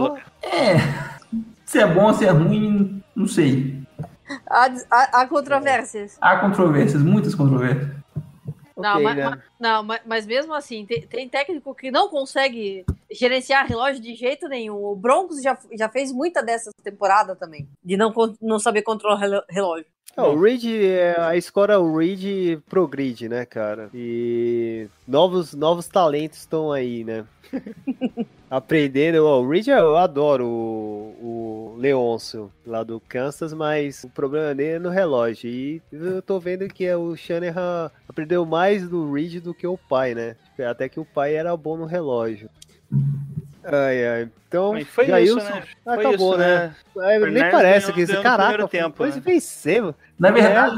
É. Se é bom, se é ruim, não sei. Há, há, há controvérsias. Há controvérsias, muitas controvérsias. Não, Ok, mas, né? mas- não mas, mas mesmo assim, tem, tem técnico que não consegue gerenciar relógio de jeito nenhum. O Broncos já, já fez muita dessas temporada também, de não, não saber controlar relógio. É, o Reed, é, a escola Reed progride, né, cara? E novos, novos talentos estão aí, né? [LAUGHS] Aprendendo. Ó, o Reed eu adoro o, o Leôncio lá do Kansas, mas o problema dele é no relógio. E eu tô vendo que é o Shanahan aprendeu mais do Reed do que o pai, né? Até que o pai era bom no relógio. Ai, ai. Então, Mas foi Jailson, isso, né? Foi acabou, isso, né? É, nem parece que esse no caraca, primeiro tempo, depois né? vencemos Na verdade,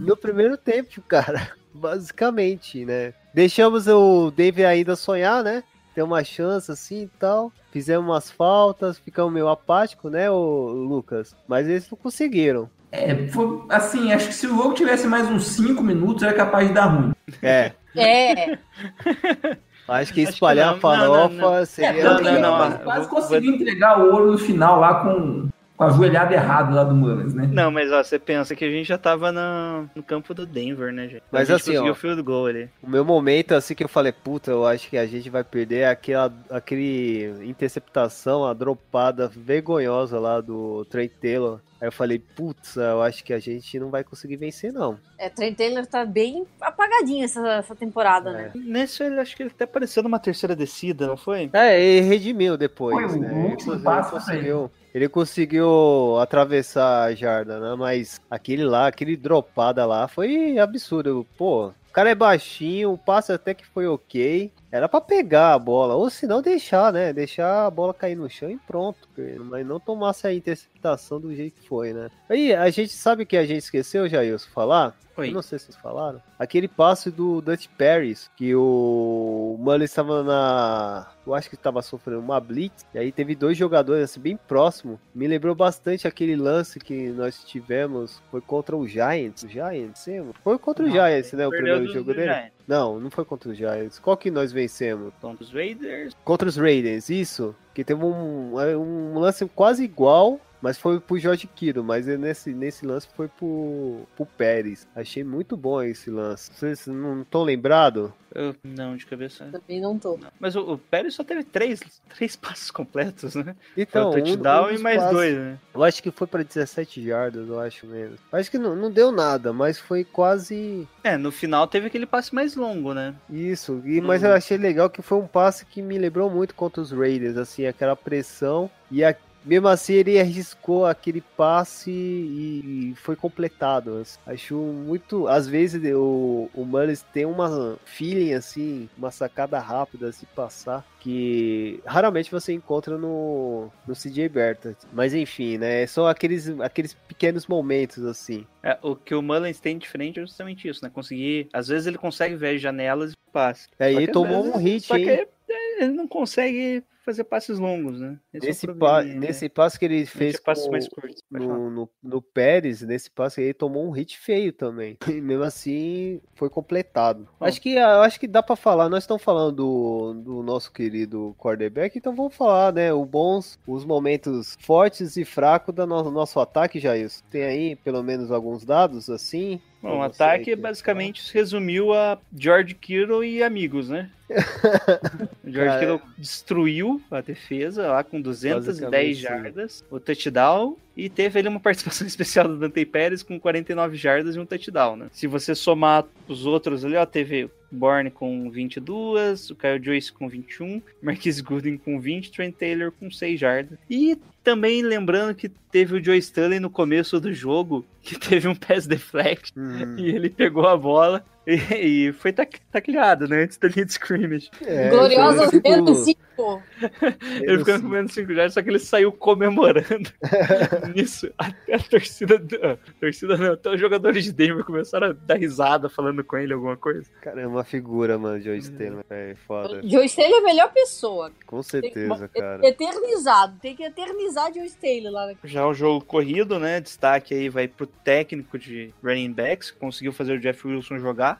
no primeiro tempo, cara. [LAUGHS] Basicamente, né? Deixamos o David ainda sonhar, né? Ter uma chance assim e tal. Fizemos umas faltas, ficamos meio apáticos, né, o Lucas? Mas eles não conseguiram. é, foi, assim, acho que se o jogo tivesse mais uns 5 minutos, era capaz de dar ruim. É. É, [LAUGHS] Acho que Acho que espalhar não, a farofa não, não, não. seria. não, não, não, quase conseguiu entregar o ouro no final lá com, com a joelhada errada lá do Mullins, né? Não, mas ó, você pensa que a gente já tava no, no campo do Denver, né, gente? Mas a gente assim, conseguiu ó. o field goal ali. O meu momento, assim, que eu falei, puta, eu acho que a gente vai perder aquela aquele interceptação, a dropada vergonhosa lá do Trey Taylor. Aí eu falei, putz, eu acho que a gente não vai conseguir vencer, não. é, Trent Taylor tá bem apagadinho essa, essa temporada, né? Nesse, ele acho que ele até apareceu numa terceira descida, não foi? É, ele redimiu depois, Foi né? Ele, último cons- passo, ele conseguiu, ele conseguiu atravessar a jarda, né? Mas aquele lá, aquele dropada lá foi absurdo. Pô, o cara é baixinho, o passe até que foi ok. Era pra pegar a bola, ou se não deixar, né? Deixar a bola cair no chão e pronto. Mas não tomasse a interceptação do jeito que foi, né? Aí, a gente sabe que a gente esqueceu, Jailson, falar? Oi. Eu não sei se vocês falaram. Aquele passe do Dutch Paris, que o Mullins estava na. Eu acho que estava sofrendo uma blitz. E aí teve dois jogadores assim, bem próximo. Me lembrou bastante aquele lance que nós tivemos. Foi contra o Giants. O Giants, sim? Foi contra o Giants, né? O primeiro jogo dele. Giants. Não, não foi contra os Giants. Qual que nós vencemos? Contra os Raiders. Contra os Raiders, isso. Que teve um, um lance quase igual, mas foi pro Jorge Kiro. Mas nesse, nesse lance foi pro, pro Pérez. Achei muito bom esse lance. Vocês não estão lembrados? Eu, não, de cabeça. Também não tô. Não. Mas o, o Pérez só teve três, três [LAUGHS] passos completos, né? Então, foi o touchdown um e dos mais passes- dois, né? Eu acho que foi para 17 jardas, eu acho mesmo. Acho que não, não deu nada, mas foi quase É, no final teve aquele passe mais longo, né? isso. E, mas Uhum. eu achei legal que foi um passe que me lembrou muito contra os Raiders, assim, aquela pressão e a- mesmo assim ele arriscou aquele passe e, foi completado. Acho muito. Às vezes o, o Mullins tem uma feeling assim, uma sacada rápida se passar, que raramente você encontra no, no CJ Berta. Mas enfim, né? São aqueles, aqueles pequenos momentos assim. É, o que o Mullins tem diferente é justamente isso, né? Conseguir. Às vezes ele consegue ver as janelas e passe. Aí ele que, tomou vezes, um hit, Só hein? que é, ele não consegue fazer passes longos, né? Esse é Nesse, pa probleminha, né? nesse passe que ele fez com- mais curtos. no, no, no Pérez, nesse passe aí, ele tomou um hit feio também. [LAUGHS] E mesmo assim, foi completado. Bom. Acho que, eu acho que dá pra falar. Nós estamos falando do, do nosso querido quarterback, então vamos falar, né? Os bons, os momentos fortes e fracos do no, nosso ataque, Jair. Tem aí pelo menos alguns dados assim? Bom, o ataque que- basicamente se resumiu a George Kittle e amigos, né? o [LAUGHS] George Cara, Kittle destruiu a defesa lá com 210 Basicamente, sim. jardas, o touchdown, e teve ali uma [LAUGHS] participação especial do Dante Pérez com 49 jardas e um touchdown, né? Se você somar os outros ali, ó, teve Bourne com 22, o Kyle Joyce com 21, Marquis Gooding com 20, Trent Taylor com 6 jardas. E também lembrando que teve o Joe Stanley no começo do jogo, que teve um pass deflect, Hum, e ele pegou a bola e, e foi tac, tacleado, né? Antes da linha de scrimmage. é, Gloriosa foi tipo- menos 5. Ele ficou assim. comendo 5 jardas, só que ele saiu comemorando. [LAUGHS] Nisso, até a torcida. A torcida não, até os jogadores de Denver começaram a dar risada falando com ele alguma coisa. Cara, é uma figura, mano. Joe Staley. É foda. Joe Staley é a melhor pessoa. Com certeza, Tem- cara. Eternizado. Tem que eternizar Joe Staley lá. Já o jogo corrido, né? Destaque aí vai pro técnico de running backs, que conseguiu fazer o Jeff Wilson jogar.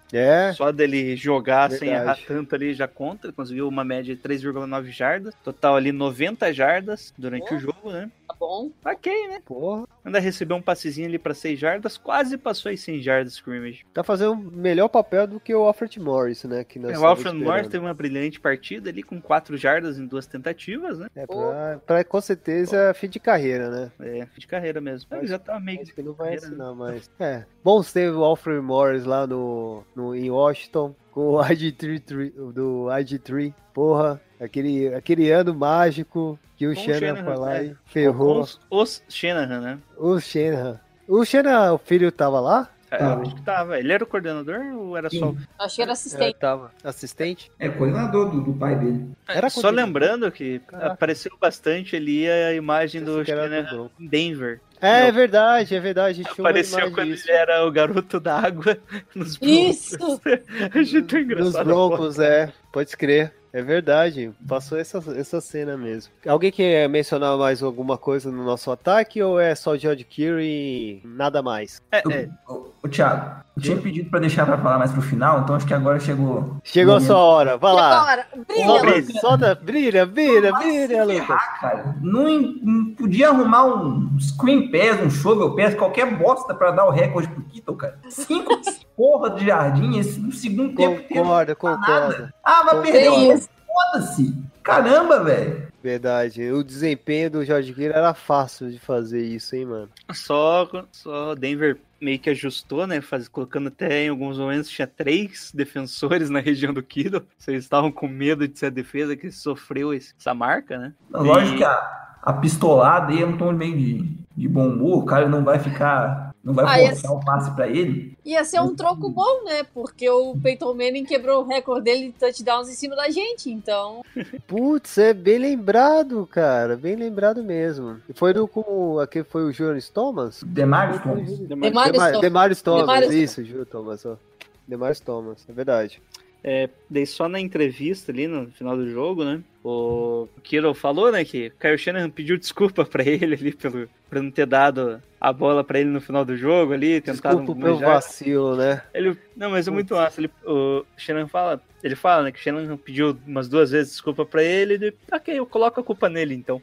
É, Só dele jogar sem Verdade. errar tanto ali já conta. Ele conseguiu uma média de 3,9 jardas. Total ali 90 jardas durante o jogo, né? Tá bom? Ok, né? porra. Ainda recebeu um passezinho ali pra 6 jardas. Quase passou aí 100 jardas scrimmage. Tá fazendo um melhor papel do que o Alfred Morris, né? Que nós É, o Alfred Morris teve uma brilhante partida ali com 4 jardas em duas tentativas, né? É, pra, pra, com certeza, fim de carreira, né? É, fim de carreira mesmo. Ele já tá meio. Acho que não vai carreira, né? mais. É. Bom, teve o Alfred Morris lá no, no, em Washington, com o IG3, do IG3. Porra, aquele, aquele ano mágico que o Com o Shanahan Shanahan, foi lá é. e ferrou Os, os Shanahan, né? o Shanahan. O Shanahan, o filho tava lá? É, Tá. Acho que tava. Ele era o coordenador ou era só. Acho que era É, assistente. tava. Assistente? É coordenador do, do pai dele. Era Só lembrando que Caraca. apareceu bastante ali a imagem do Shanahan em Denver. É, é verdade, é verdade. A gente tinha Apareceu quando disso. ele era o garoto da água [LAUGHS] nos Broncos. Isso! Achei tão Nos engraçado. Broncos, é. Pode crer. É verdade. Passou essa, essa cena mesmo. Alguém quer mencionar mais alguma coisa no nosso ataque ou é só George Curry e nada mais? É, é. Ô, ô, Thiago, eu tinha pedido pra deixar pra falar mais pro final, então acho que agora chegou. Chegou a sua hora. Vai lá. agora? Brilha, Solta, Lucas. solta, brilha, brilha, brilha, Lucas. cara. Não, não podia arrumar um screen pass, um shovel pass, qualquer bosta pra dar o recorde pro Kittle, cara. Cinco [LAUGHS] porra de jardim esse no segundo tempo inteiro. Concordo, concordo. Ah, vai Concordo. perder isso. Foda-se. Caramba, velho. Verdade. O desempenho do George Curry era fácil de fazer isso, hein, mano. Só, só Denver meio que ajustou, né? Faz, colocando até em alguns momentos tinha três defensores na região do Kido. Vocês estavam com medo de ser a defesa que sofreu esse- essa marca, né? Lógico E- que a, a pistolada aí é um tom meio de, de bom humor. O cara não vai ficar. Não vai Ah, forçar o passe pra ele. Ia ser um troco bom, né? Porque o Peyton Manning quebrou o recorde dele de touchdowns em cima da gente, então. [LAUGHS] Putz, é bem lembrado, cara. Bem lembrado mesmo. Foi do com aquele foi o Jonas Thomas? Demarius Thomas. Demarius Demar- Thomas. Thomas, isso, Júlio Thomas, ó. Demarius Thomas, é verdade. É, daí só na entrevista ali no final do jogo, né? O Kiro falou, né, que o Kyle Shanahan pediu desculpa pra ele ali pelo, por não ter dado a bola pra ele no final do jogo ali, tentado Desculpa pelo vacilo, né? Ele, não, mas é muito massa. Ele, o Shannon fala, ele fala, né, que o Shannon pediu umas duas vezes desculpa pra ele, e ele, ok, eu coloco a culpa nele então.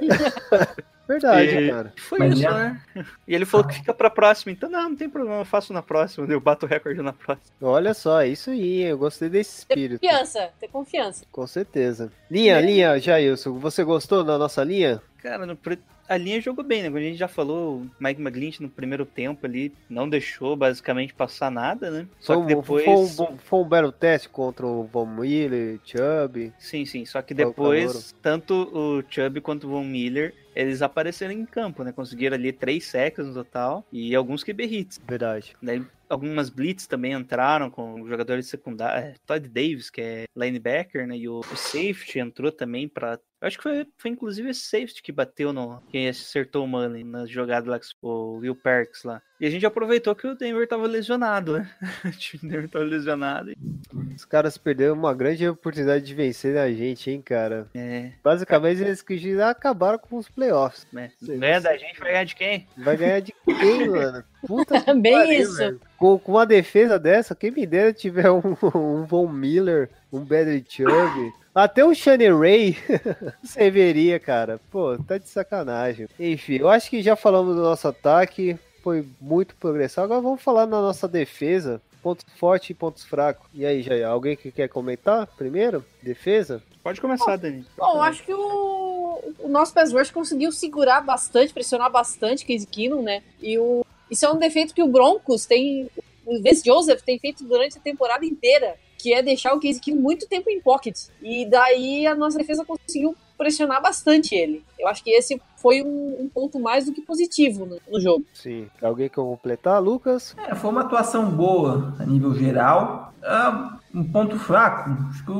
[LAUGHS] Verdade, E- cara. Foi Mas isso, é- né? E ele falou que fica pra próxima, então não, não tem problema, eu faço na próxima, eu bato o recorde na próxima. Olha só, é isso aí, eu gostei desse Ter espírito. confiança, ter confiança. Com certeza. Linha, linha, Jailson, você gostou da nossa linha? Cara, no, pre- a linha jogou bem, né? Como a gente já falou, o Mike McGlinch no primeiro tempo ali não deixou basicamente passar nada, né? Só Foi que depois. foi, um, foi um belo teste contra o Von Miller, Chubb. Sim, sim. Só que depois, tanto o Chubb quanto o Von Miller, eles apareceram em campo, né? Conseguiram ali três sacks no total e alguns QB hits. Verdade. Daí algumas blitz também entraram com jogadores secundários. Todd Davis, que é linebacker, né? E o, o safety entrou também pra. Eu acho que foi, foi inclusive esse safety que bateu no. que acertou o Money na jogada lá, com o Will Parks lá. E a gente aproveitou que o Denver tava lesionado, né? [LAUGHS] o time Denver tava lesionado. e- Os caras perderam uma grande oportunidade de vencer a gente, hein, cara. É, Basicamente, eles que já acabaram com os playoffs. né? Sim, Ganha da gente, vai ganhar de quem? Vai ganhar de quem, [LAUGHS] mano? Puta que Bem pariu, isso. velho. Com, com uma defesa dessa, quem me dera tiver um, [LAUGHS] um Von Miller, um Bradley Chubb, até o Shane Ray [LAUGHS] serviria, cara. Pô, tá de sacanagem. Enfim, eu acho que já falamos do nosso ataque, foi muito progressão. Agora vamos falar na nossa defesa. Pontos fortes e pontos fracos. E aí, Jair, alguém que quer comentar primeiro? Defesa? Pode começar, Dani. Bom, eu acho que o, o nosso pass rush conseguiu segurar bastante, pressionar bastante Case Keenum, né? E o, isso é um defeito que o Broncos tem, o Vince Joseph tem feito durante a temporada inteira, que é deixar o Case muito tempo em pocket. E daí a nossa defesa conseguiu pressionar bastante ele. Eu acho que esse foi um, um ponto mais do que positivo né, no jogo. Sim. Alguém quer completar, Lucas? É, foi uma atuação boa a nível geral. Ah, um ponto fraco, acho que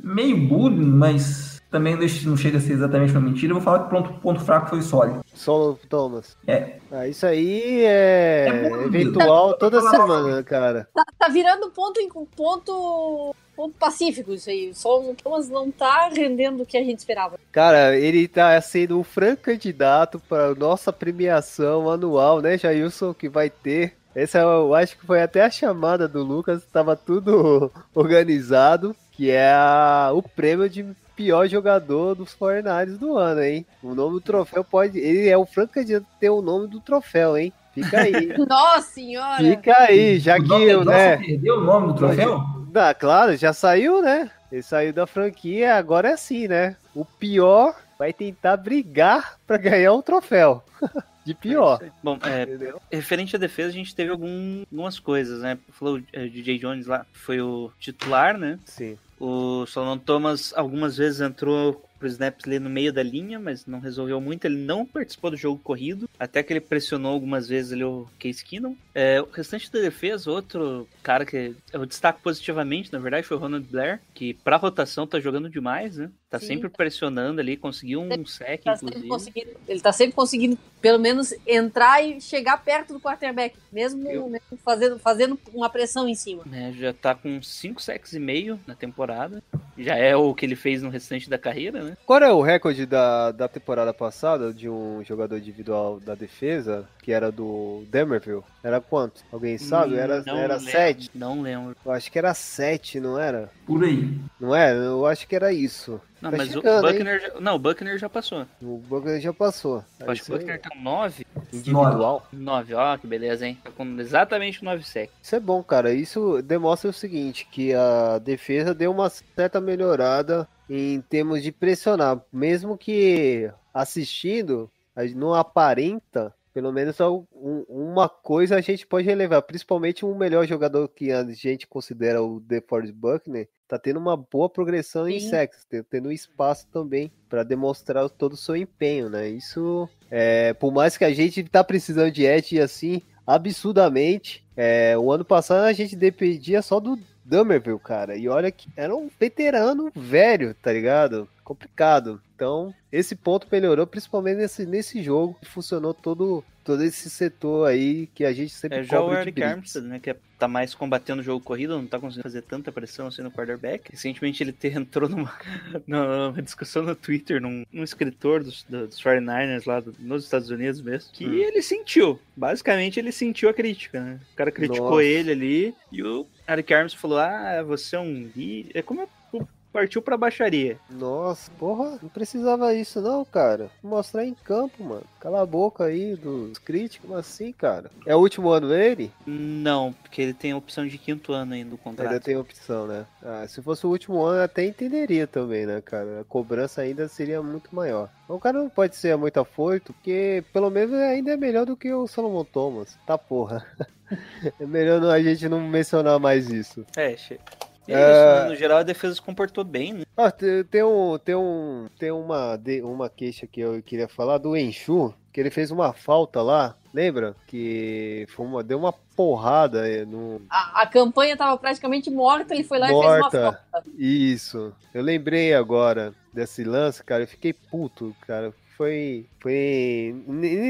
meio bullying, mas também não chega a ser exatamente uma mentira. Eu vou falar que o ponto, ponto fraco foi sólido. Solo Thomas. É. Ah, isso aí é, É eventual toda Falar- semana, cara. Tá, tá virando ponto em ponto, ponto pacífico isso aí. Só o Thomas não tá rendendo o que a gente esperava. Cara, ele tá sendo um franco candidato para nossa premiação anual, né, Jailson, que vai ter. Essa eu acho que foi até a chamada do Lucas, tava tudo [LAUGHS] organizado, que é a- o prêmio de pior jogador dos 49ers do ano, hein? O nome do troféu pode. Ele é o franco candidato ter o nome do troféu, hein? Fica aí. [LAUGHS] Nossa senhora! Fica aí, já o que eu, né? Dawson perdeu o nome do troféu? Ah, claro, já saiu, né? Ele saiu da franquia, agora é assim, né? O pior vai tentar brigar pra ganhar um troféu. [LAUGHS] De pior. Bom, é, referente à defesa, a gente teve algum- algumas coisas, né? Falou é, o DJ Jones lá, foi o titular, né? Sim. O Solomon Thomas algumas vezes entrou pro snaps ali no meio da linha, mas não resolveu muito. Ele não participou do jogo corrido, até que ele pressionou algumas vezes ali o Case Keenum. É, o restante da defesa, outro cara que eu destaco positivamente, na verdade, foi o Ronald Blair, que pra rotação tá jogando demais, né? Tá Sim. sempre pressionando ali, conseguiu um sec, Tá inclusive. ele tá sempre conseguindo, pelo menos, entrar e chegar perto do quarterback, mesmo, Eu- mesmo fazendo, fazendo uma pressão em cima. né, já tá com 5 sacks e meio na temporada. Já é o que ele fez no restante da carreira, né? Qual é o recorde da, da temporada passada de um jogador individual da defesa, que era do Demerville? Era quanto? Alguém sabe? Era, Não era lembro, 7? Não lembro. Eu acho que era 7, não era? Por aí. Não era? Eu acho que era isso. Não, Tá mas chegando, o hein? Buckner já, não, o Buckner já passou. O Buckner já passou. Eu É acho que o aí. Buckner tá 9. Individual. 9, ó, que beleza, hein? Tá com exatamente 9 sacks. Isso é bom, cara. Isso demonstra o seguinte, que a defesa deu uma certa melhorada em termos de pressionar. Mesmo que assistindo, a gente não aparenta, pelo menos um- uma coisa a gente pode relevar. Principalmente um melhor jogador que a gente considera o DeForest Buckner, tá tendo uma boa progressão em Sim. sexos, tendo espaço também para demonstrar todo o seu empenho, né? Isso, é, por mais que a gente tá precisando de edge assim, absurdamente, é, o ano passado a gente dependia só do Dummerville, cara. E olha que era um veterano velho, tá ligado? Complicado. Então, esse ponto melhorou, principalmente nesse, nesse jogo, que funcionou todo, todo esse setor aí que a gente sempre É, já o Eric. Armstead, né, que é- tá mais combatendo o jogo corrido, não tá conseguindo fazer tanta pressão assim no quarterback. Recentemente ele [LAUGHS] entrou [LAUGHS] numa, numa discussão no Twitter, num, num escritor dos, dos 49ers lá do- nos Estados Unidos mesmo, que Hum. ele sentiu. Basicamente ele sentiu a crítica, né? O cara criticou Nossa. ele ali e o Eric Armstead falou, ah, você é um líder. É como eu partiu pra baixaria. Nossa, porra, não precisava isso não, cara. Mostrar em campo, mano. Cala a boca aí dos críticos, assim, cara? É o último ano dele? Não, porque ele tem a opção de quinto ano ainda do contrato. Ainda tem opção, né? Ah, se fosse o último ano, até entenderia também, né, cara? A cobrança ainda seria muito maior. O cara não pode ser muito afoito, porque pelo menos ainda é melhor do que o Solomon Thomas. Tá porra. [LAUGHS] É melhor a gente não mencionar mais isso. É, che- E é É. isso, né? no geral a defesa se comportou bem, né? Ah, tem, tem um, tem um, tem uma, de- uma queixa que eu queria falar do Enxu, que ele fez uma falta lá, lembra? Que foi uma, deu uma porrada eh, no, A, a campanha tava praticamente morta, ele foi lá e fez uma Morta. falta. Isso. Eu lembrei agora desse lance, cara. Eu fiquei puto, cara. Foi. Foi.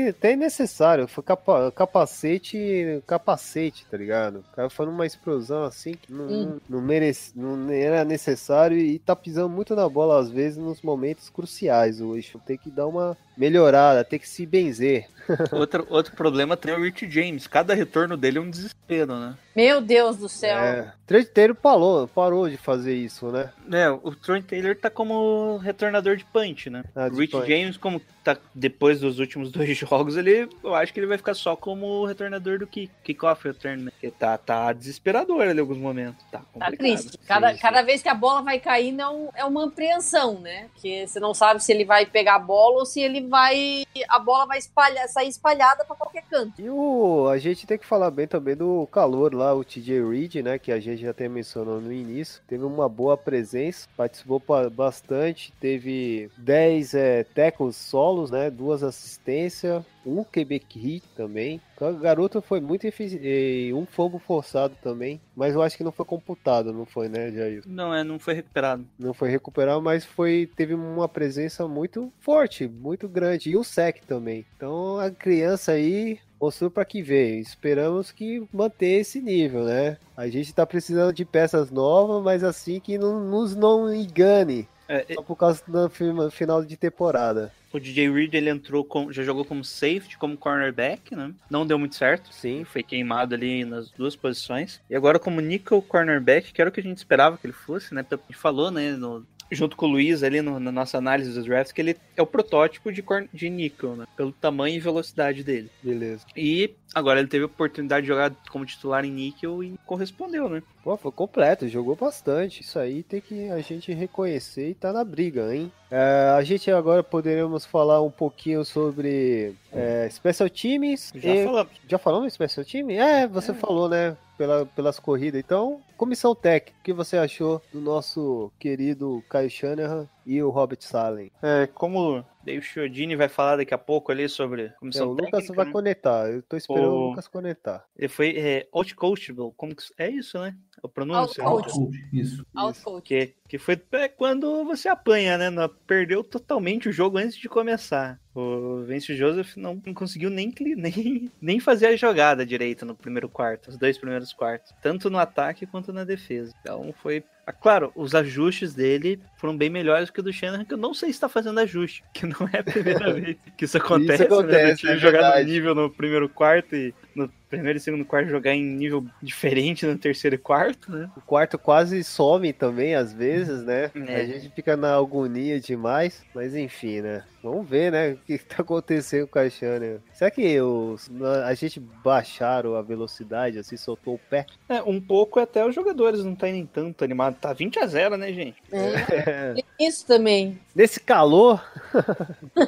Até necessário. Foi capa, capacete. Capacete, tá ligado? O cara foi numa explosão assim que não, Hum. não, merece, não era necessário e tá pisando muito na bola às vezes nos momentos cruciais. O eixo tem que dar uma melhorada, tem que se benzer. [LAUGHS] outro, outro problema tem o Rich James. Cada retorno dele é um desespero, né? Meu Deus do céu. É. Trent Taylor parou, parou de fazer isso, né? É, o Trent Taylor tá como retornador de punch, né? Ah, o de Rich punch. James, como tá depois dos últimos [LAUGHS] dois jogos, ele eu acho que ele vai ficar só como retornador do kick, kickoff return, né? Porque tá, tá desesperador ali em alguns momentos. Tá Tá triste. Cada, sim. cada vez que a bola vai caindo é, um- é uma apreensão, né? Porque você não sabe se ele vai pegar a bola ou se ele vai. A bola vai espalhar, sair espalhada pra qualquer canto. E o, a gente tem que falar bem também do calor lá, o TJ Reed, né? Que a gente já até mencionou no início. Teve uma boa presença, participou pa- bastante. Teve 10 é, tackles solos, né? Duas assistências, um QB hit também. O garoto foi muito eficiente. E um fumble forçado também. Mas eu acho que não foi computado, não foi, né, Jair? Não, é, não foi recuperado. Não foi recuperado, mas foi teve uma presença muito forte, muito grande. E o sec também. Então a criança aí mostrou para que veio. Esperamos que manter esse nível, né? A gente tá precisando de peças novas, mas assim que não nos não engane. É, Só por causa do fi- final de temporada. o DJ Reed ele entrou com, já jogou como safety, como cornerback, né? Não deu muito certo. Sim. Foi queimado ali nas duas posições. E agora como nickel cornerback, que era o que a gente esperava que ele fosse, né? A gente falou, né, no- junto com o Luiz ali no- na nossa análise dos drafts, que ele é o protótipo de, corn- de nickel, né? Pelo tamanho e velocidade dele. Beleza. E agora ele teve a oportunidade de jogar como titular em níquel e correspondeu, né? Pô, foi completo, jogou bastante. Isso aí tem que a gente reconhecer e tá na briga, hein? É, a gente agora poderemos falar um pouquinho sobre é, Special Teams. Já e- falamos. Já falamos Special Team? É, você falou, né? Pela, pelas corridas. Então, comissão técnica, o que você achou do nosso querido Caio Shanahan e o Robert Salen? É, como Dave Chiodini vai falar daqui a pouco ali sobre É, o Lucas técnica, vai né? conectar. Eu tô esperando o O- Lucas conectar. Ele foi é, outcoachable, como que... É isso, né? A pronúncia. Outcoach. Outcoach, Isso. Outcoach. Que, que foi é, quando você apanha, né? Não- Perdeu totalmente o jogo antes de começar. O Vince Joseph não conseguiu nem, [LAUGHS] nem, nem fazer a jogada direita no primeiro quarto, os dois primeiros quartos. Tanto no ataque quanto na defesa. Então foi. Ah, Claro, os ajustes dele foram bem melhores que o do Shanahan, que eu não sei se está fazendo ajuste, que não é a primeira [LAUGHS] vez que isso acontece, né? Do acontece, time é jogar no nível no primeiro quarto e no primeiro e segundo quarto jogar em nível diferente no terceiro e quarto, né? O quarto quase some também, às vezes, né? É. A gente fica na agonia demais. Mas enfim, né? Vamos ver, né? O que tá acontecendo com a Shanahan. Será que os, a gente baixaram a velocidade, assim, soltou o pé? É, um pouco até os jogadores não tá nem tanto animados. Tá 20 a 0 né, gente? É. Isso também. Nesse calor,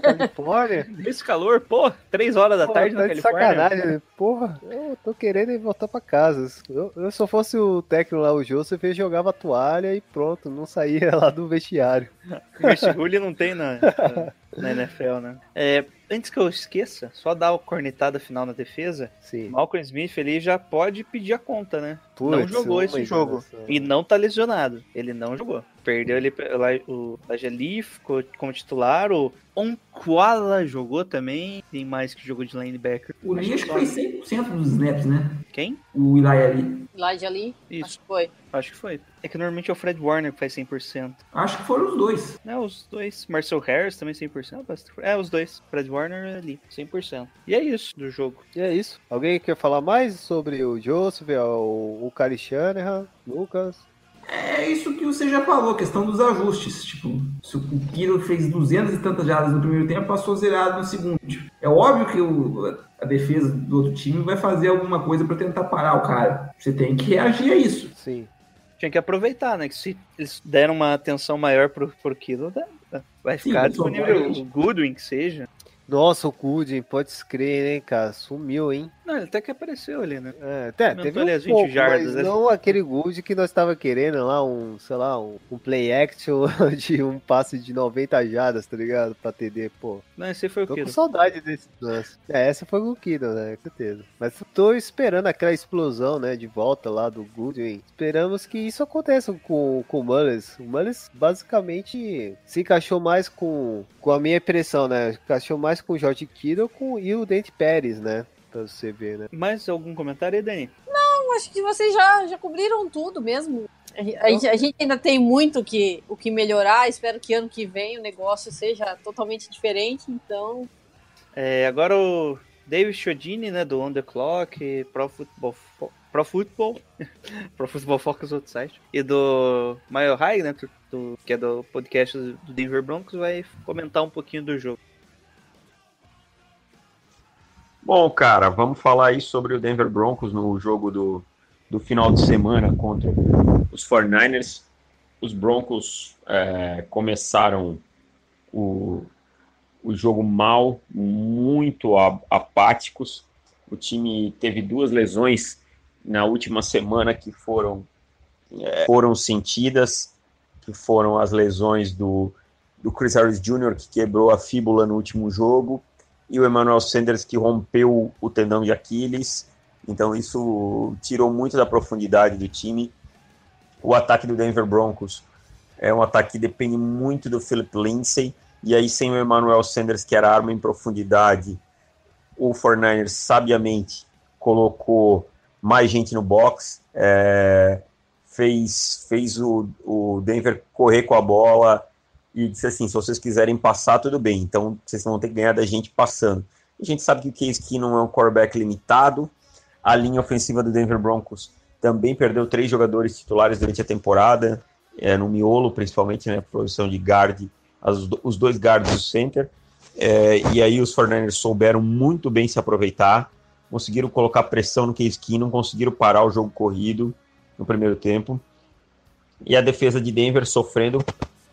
Califórnia. Nesse calor, pô, 3 horas da Pô, tarde tá na de Califórnia. sacanagem. Porra, eu tô querendo ir voltar pra casa. Eu, eu se eu fosse o técnico lá, o Joseph, eu jogava a toalha e pronto, não saía [LAUGHS] lá do vestiário. Vestibulo não tem na, [LAUGHS] na, na NFL, né? É, antes que eu esqueça, só dar a cornetada final na defesa. Sim. Malcolm Smith ele já pode pedir a conta, né? não jogou esse jogo. enganação. E não tá lesionado. Ele não jogou. Perdeu ele o Lajali ficou como titlar. O Onquala jogou também. Tem mais que jogou de linebacker. O Lee acho que foi 100% dos snaps, né? Quem? O Eli ali. Elijah ali. Acho Isso, que foi. acho que foi. É que normalmente é o Fred Warner que faz 100%. Acho que foram os dois. É, os dois. Marcel Harris também 100%. É, os dois. Fred Warner ali, 100%. E é isso do jogo. E é isso. Alguém quer falar mais sobre o Joseph, o, o Kari Shanahan, Lucas? É isso que você já falou, questão dos ajustes. Tipo, se o Kiro fez 200 e tantas jardas no primeiro tempo, passou zerado no segundo. Tipo, é óbvio que o, a defesa do outro time vai fazer alguma coisa para tentar parar o cara. Você tem que reagir a isso. Sim. Tinha que aproveitar, né? Que se eles deram uma atenção maior pro, pro Kilo, dá- vai Sim, ficar mas disponível o Goodwin, que seja. Nossa, o Kudin, pode crer, hein, cara? Sumiu, hein? Não, ele até que apareceu ali, né? É, até, teve um as 20 pouco, jardas, mas né? não aquele good que nós tava querendo lá, um, sei lá, um, um play action [LAUGHS] de um passe de 90 jardas, tá ligado? Pra TD, pô. Não, esse foi o Tô com Kilo. saudade desse lance. É, essa foi o Kiddo, né? Com certeza. Mas tô esperando aquela explosão, né? De volta lá do Goodwin. Esperamos que isso aconteça com, com o Mullins. O Mullins basicamente se encaixou mais com, com a minha impressão, né? Encaixou mais com o George Kittle com, e o Dente Pérez, né? Pra você ver, né? Mais algum comentário aí, Dani? Eu acho que vocês já, já cobriram tudo mesmo. A gente- a gente, a gente ainda tem muito que, o que melhorar. Espero que ano que vem o negócio seja totalmente diferente. Então, É, agora o David Chodini, né, do On The Clock, Pro Football, Fo- Pro Football, [LAUGHS] Pro Football Focus, outro site, e do Mile High, né, do- que é do podcast do Denver Broncos, vai comentar um pouquinho do jogo. Bom, cara, vamos falar aí sobre o Denver Broncos no jogo do, do final de semana contra os 49ers. Os Broncos é, começaram o, o jogo mal, muito apáticos. O time teve duas lesões na última semana que foram, é, foram sentidas, que foram as lesões do, do Chris Harris Jr., que quebrou a fíbula no último jogo, e o Emmanuel Sanders que rompeu o tendão de Aquiles. Então isso tirou muito da profundidade do time. O ataque do Denver Broncos é um ataque que depende muito do Philip Lindsay. E aí sem o Emmanuel Sanders, que era arma em profundidade, o 49ers sabiamente colocou mais gente no box, é, fez, fez o, o Denver correr com a bola, e disse assim: se vocês quiserem passar, tudo bem, então vocês vão ter que ganhar da gente passando. A gente sabe que o Case Keenum é um quarterback limitado, a linha ofensiva do Denver Broncos também perdeu três jogadores titulares durante a temporada, é, no miolo, principalmente, né, posição de guard, as, os dois guards do center, é, e aí os 49ers souberam muito bem se aproveitar, conseguiram colocar pressão no Case Keenum, conseguiram parar o jogo corrido no primeiro tempo, e a defesa de Denver sofrendo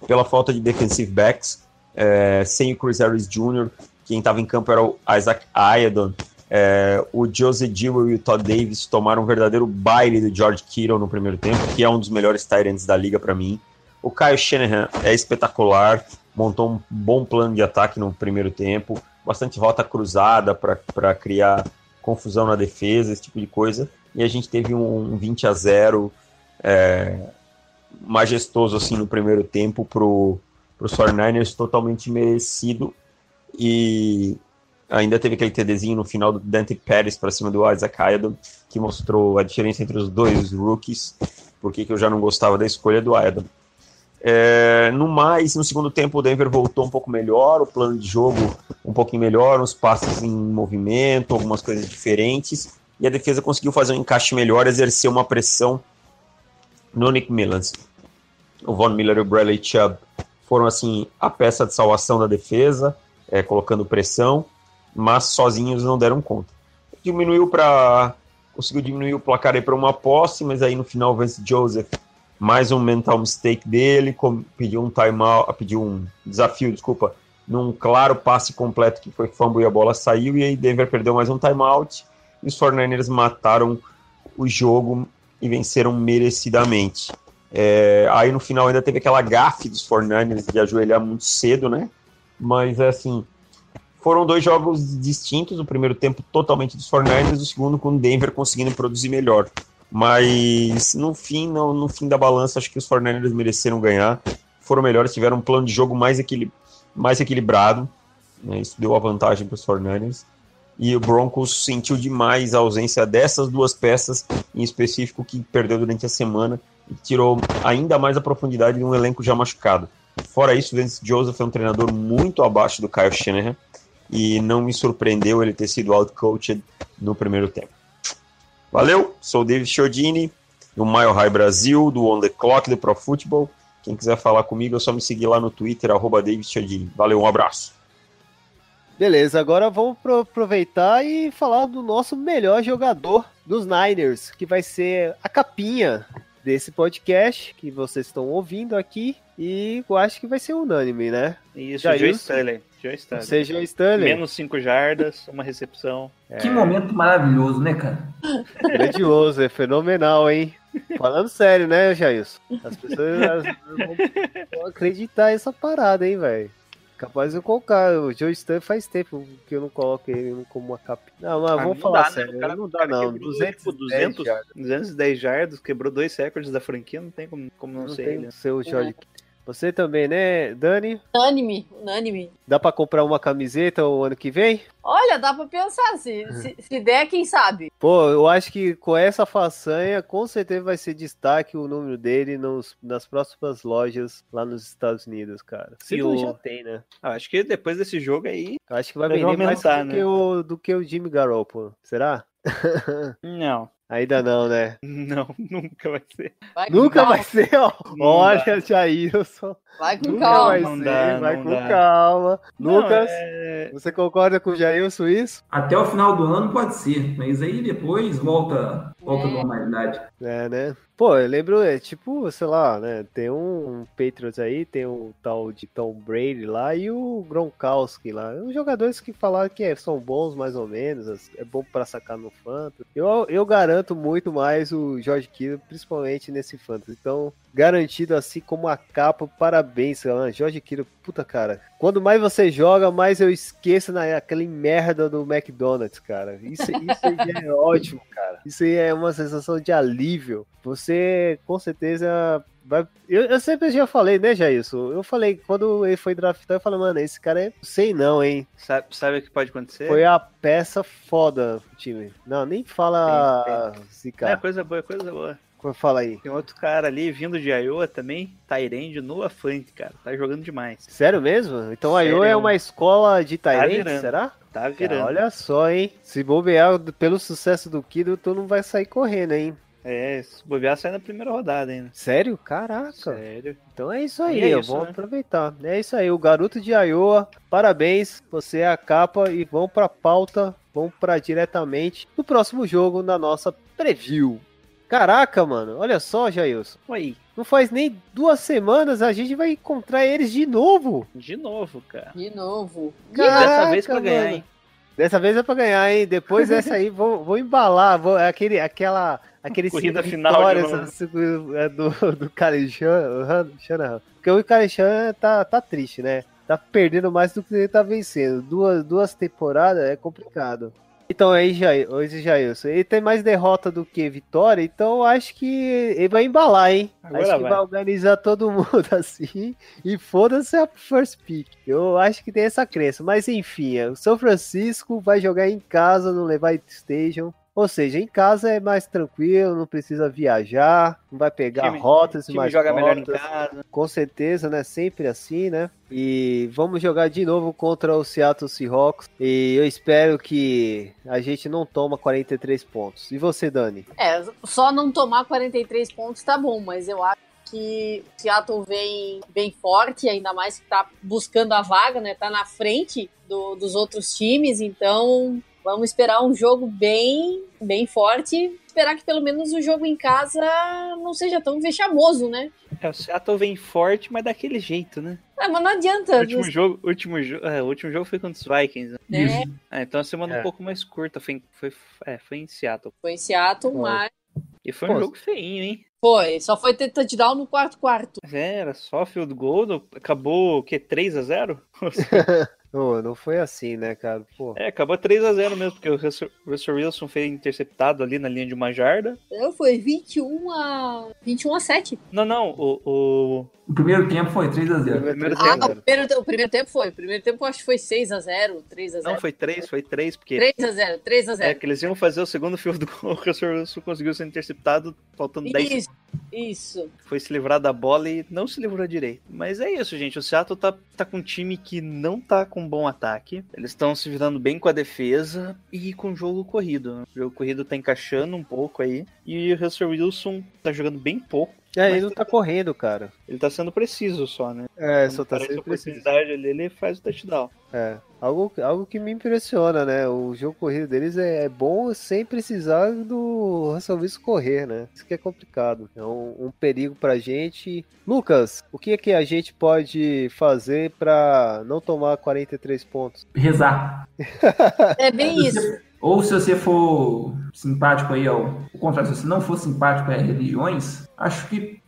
pela falta de defensive backs, é, sem o Chris Harris Jr., quem estava em campo era o Isaac Ayadon, é, o Jose Dewey e o Todd Davis tomaram um verdadeiro baile do George Kittle no primeiro tempo, que é um dos melhores tight da liga para mim. O Kyle Shanahan é espetacular, montou um bom plano de ataque no primeiro tempo, bastante rota cruzada para criar confusão na defesa, esse tipo de coisa. E a gente teve um 20 a 0 é, majestoso assim no primeiro tempo pro os 49ers totalmente merecido. E ainda teve aquele TDzinho no final do Dante Pérez para cima do Isaac Ayadon que mostrou a diferença entre os dois rookies porque que eu já não gostava da escolha do Ayadon é, no mais, no segundo tempo o Denver voltou um pouco melhor, o plano de jogo um pouquinho melhor, uns passes em movimento, algumas coisas diferentes, e a defesa conseguiu fazer um encaixe melhor, exercer uma pressão no Nick Millans. O Von Miller e o Bradley Chubb foram assim a peça de salvação da defesa, é, colocando pressão, mas sozinhos não deram conta. Diminuiu para conseguiu diminuir o placar aí para uma posse, mas aí no final o Vance Joseph mais um mental mistake dele, com, pediu um timeout, pediu um desafio, desculpa, num claro passe completo que foi fumble e a bola saiu, e aí Denver perdeu mais um timeout, e os 49ers mataram o jogo e venceram merecidamente. É, aí no final ainda teve aquela gafe dos 49ers de ajoelhar muito cedo, né? Mas assim, foram dois jogos distintos, o primeiro tempo totalmente dos 49ers, o segundo com o Denver conseguindo produzir melhor. Mas no fim, no, no fim da balança, acho que os 49ers mereceram ganhar. Foram melhores, tiveram um plano de jogo mais, mais equilibrado. Né? Isso deu a vantagem para os 49ers. E o Broncos sentiu demais a ausência dessas duas peças, em específico, que perdeu durante a semana e tirou ainda mais a profundidade de um elenco já machucado. Fora isso, Vance Joseph é um treinador muito abaixo do Kyle Shanahan e não me surpreendeu ele ter sido outcoached no primeiro tempo. Valeu, sou o David Chiodini. do Mile High Brasil, do On The Clock, do Pro Football. Quem quiser falar comigo, é só me seguir lá no Twitter, arroba David Chiodini. Valeu, um abraço. Beleza, agora vamos pro- aproveitar e falar do nosso melhor jogador dos Niners, que vai ser a capinha desse podcast que vocês estão ouvindo aqui. E eu acho que vai ser unânime, né? Isso, Já Joe isso? Stanley. Joe Stanley. Seja o Stanley. Menos 5 jardas, uma recepção. Que momento maravilhoso, né, cara? Grandioso, é fenomenal, hein? Falando sério, né, Jailson? As pessoas vão acreditar nessa parada, hein, velho? Capaz de eu colocar. O Joe Stan faz tempo que eu não coloco ele como uma capa. Não, mas Ah, vamos não falar dá, né? sério. O cara- não dá, cara não. quebrou, 200, tipo, 200, 210 jardas, quebrou dois recordes da franquia, não tem como, como não, não ser tem ele. o seu Jorge. Você também, né, Dani? Unânime, unânime. Dá pra comprar uma camiseta o ano que vem? Olha, dá pra pensar, se, [LAUGHS] se, se der, quem sabe? Pô, eu acho que com essa façanha, com certeza vai ser destaque o número dele nos, nas próximas lojas lá nos Estados Unidos, cara. Se E não o- já tem, né? Ah, acho que depois desse jogo aí. Acho que vai vender mais do, né? que o, do que o Jimmy Garoppolo. Será? [LAUGHS] Não, Ainda não, né? [LAUGHS] não, nunca vai ser. Vai com Nunca calma, vai ser, ó. Não Olha, Jailson. Vai com Nunca calma. vai ser, dá, vai com dá. calma. Não, Lucas, é- você concorda com o Jailson isso? Até o final do ano pode ser, mas aí depois volta, volta à É. normalidade. É, né? Pô, eu lembro, é tipo, sei lá, né? Tem um, um Patriots aí, tem o tal de Tom Brady lá e o Gronkowski lá. Os jogadores que falaram que é, são bons mais ou menos, é bom pra sacar no Fantasy. Eu, eu garanto muito mais o George Kittle, principalmente nesse Fantasy. Então, garantido assim como a capa, parabéns, cara. George Kittle, puta cara. Quando mais você joga, mais eu esqueço naquela merda do McDonald's, cara. Isso, isso aí é [LAUGHS] ótimo, cara. Isso aí é uma sensação de alívio. Você, com certeza, vai. Eu, eu sempre já falei, né, Jailson? Eu falei, quando ele foi draftado, eu falei, mano, esse cara é. Sei não, hein? Sabe, sabe o que pode acontecer? Foi a peça foda do time. Não, nem fala esse É, cara. coisa boa, coisa boa. Fala aí. Tem outro cara ali vindo de Iowa também, Tyrande no Afante, cara. Tá jogando demais. Sério mesmo? Então a IO é Sério. uma escola de Tyrants, virando. será? Tá Cara, virando. olha só, hein? Se bobear pelo sucesso do Kido, tu não vai sair correndo, hein? É, se bobear sai na primeira rodada ainda. Sério? Caraca. Sério. Então é isso aí, é isso, vamos né? aproveitar. É isso aí, o garoto de Iowa, parabéns, você é a capa e vamos pra pauta, vamos pra diretamente no próximo jogo na nossa preview. Caraca, mano, olha só, Jailson. Aí, Não faz nem duas semanas a gente vai encontrar eles de novo. de novo, cara. De novo. Caraca, Dessa vez pra ganhar, mano. hein? Dessa vez é pra ganhar, hein? Depois [LAUGHS] dessa aí, vou, vou embalar. Vou, aquele, aquela, aquele Corrida final de assim, é, do, do Karen Shanahan. Porque o Karen tá, tá triste, né? Tá perdendo mais do que ele tá vencendo. Duas, duas temporadas é complicado. Então aí, Jair, hoje, Jailson, ele tem mais derrota do que vitória, então eu acho que ele vai embalar, hein? Agora acho que vai. vai organizar todo mundo [LAUGHS] assim e foda-se a first pick. Eu acho que tem essa crença, mas enfim, é, o São Francisco vai jogar em casa no Levi Station. Ou seja, em casa é mais tranquilo, não precisa viajar, não vai pegar Time- rotas time mais joga melhor em rotas casa. com certeza, né? Sempre assim, né? E vamos jogar de novo contra o Seattle Seahawks. E eu espero que a gente não toma 43 pontos. E você, Dani? É, só não tomar 43 pontos tá bom, mas eu acho que o Seattle vem, vem forte, ainda mais que tá buscando a vaga, né? Tá na frente do- dos outros times, então vamos esperar um jogo bem, bem forte. Esperar que pelo menos o jogo em casa não seja tão vexamoso, né? É, o Seattle vem forte, mas daquele jeito, né? É, mas não O adianta. último jogo, último, jo é, o último jogo foi contra os Vikings. Né? né? É, então a semana É. um pouco mais curta. Foi, em- foi, é, foi em Seattle. Foi em Seattle, Foi. mas E foi um Pô, jogo feinho, hein? foi. Só foi ter touchdown no quarto quarto. É, Era só field goal. Acabou o quê? 3 a 0 [LAUGHS] Ô, não foi assim, né, cara? Pô. É, acabou 3 a 0 mesmo, porque o Russell Wilson foi interceptado ali na linha de uma jarda. Então, Foi 21 a 21 a 7. Não, não, o, o, O primeiro tempo foi 3 a 0 primeiro Ah, tempo. o primeiro, o primeiro tempo foi. O primeiro tempo eu acho que foi 6 a 0 3 a 0 Não, foi 3, foi 3, porque 3 a 0 3 a 0 é que eles iam fazer o segundo field goal, o Russell Wilson conseguiu ser interceptado faltando 10 Isso, Isso. Foi se livrar da bola e não se livrou direito. Mas é isso, gente. O Seattle tá, tá com um time que não tá com bom ataque. Eles estão se virando bem com a defesa e com o jogo corrido. né? O jogo corrido tá encaixando um pouco aí. E o Russell Wilson tá jogando bem pouco. É, ele não tá correndo, cara. Ele tá sendo preciso só, né? É, Quando só tá sendo preciso. ali, ele faz o touchdown. É, algo, algo que me impressiona, né? O jogo corrido deles é, é bom sem precisar do Russell Wilson correr, né? Isso que é complicado. É um, um perigo pra gente. Lucas, o que é que a gente pode fazer pra não tomar 43 pontos? Rezar. É bem isso. Ou se você for simpático aí ao, ao contrário, se você não for simpático a religiões, acho que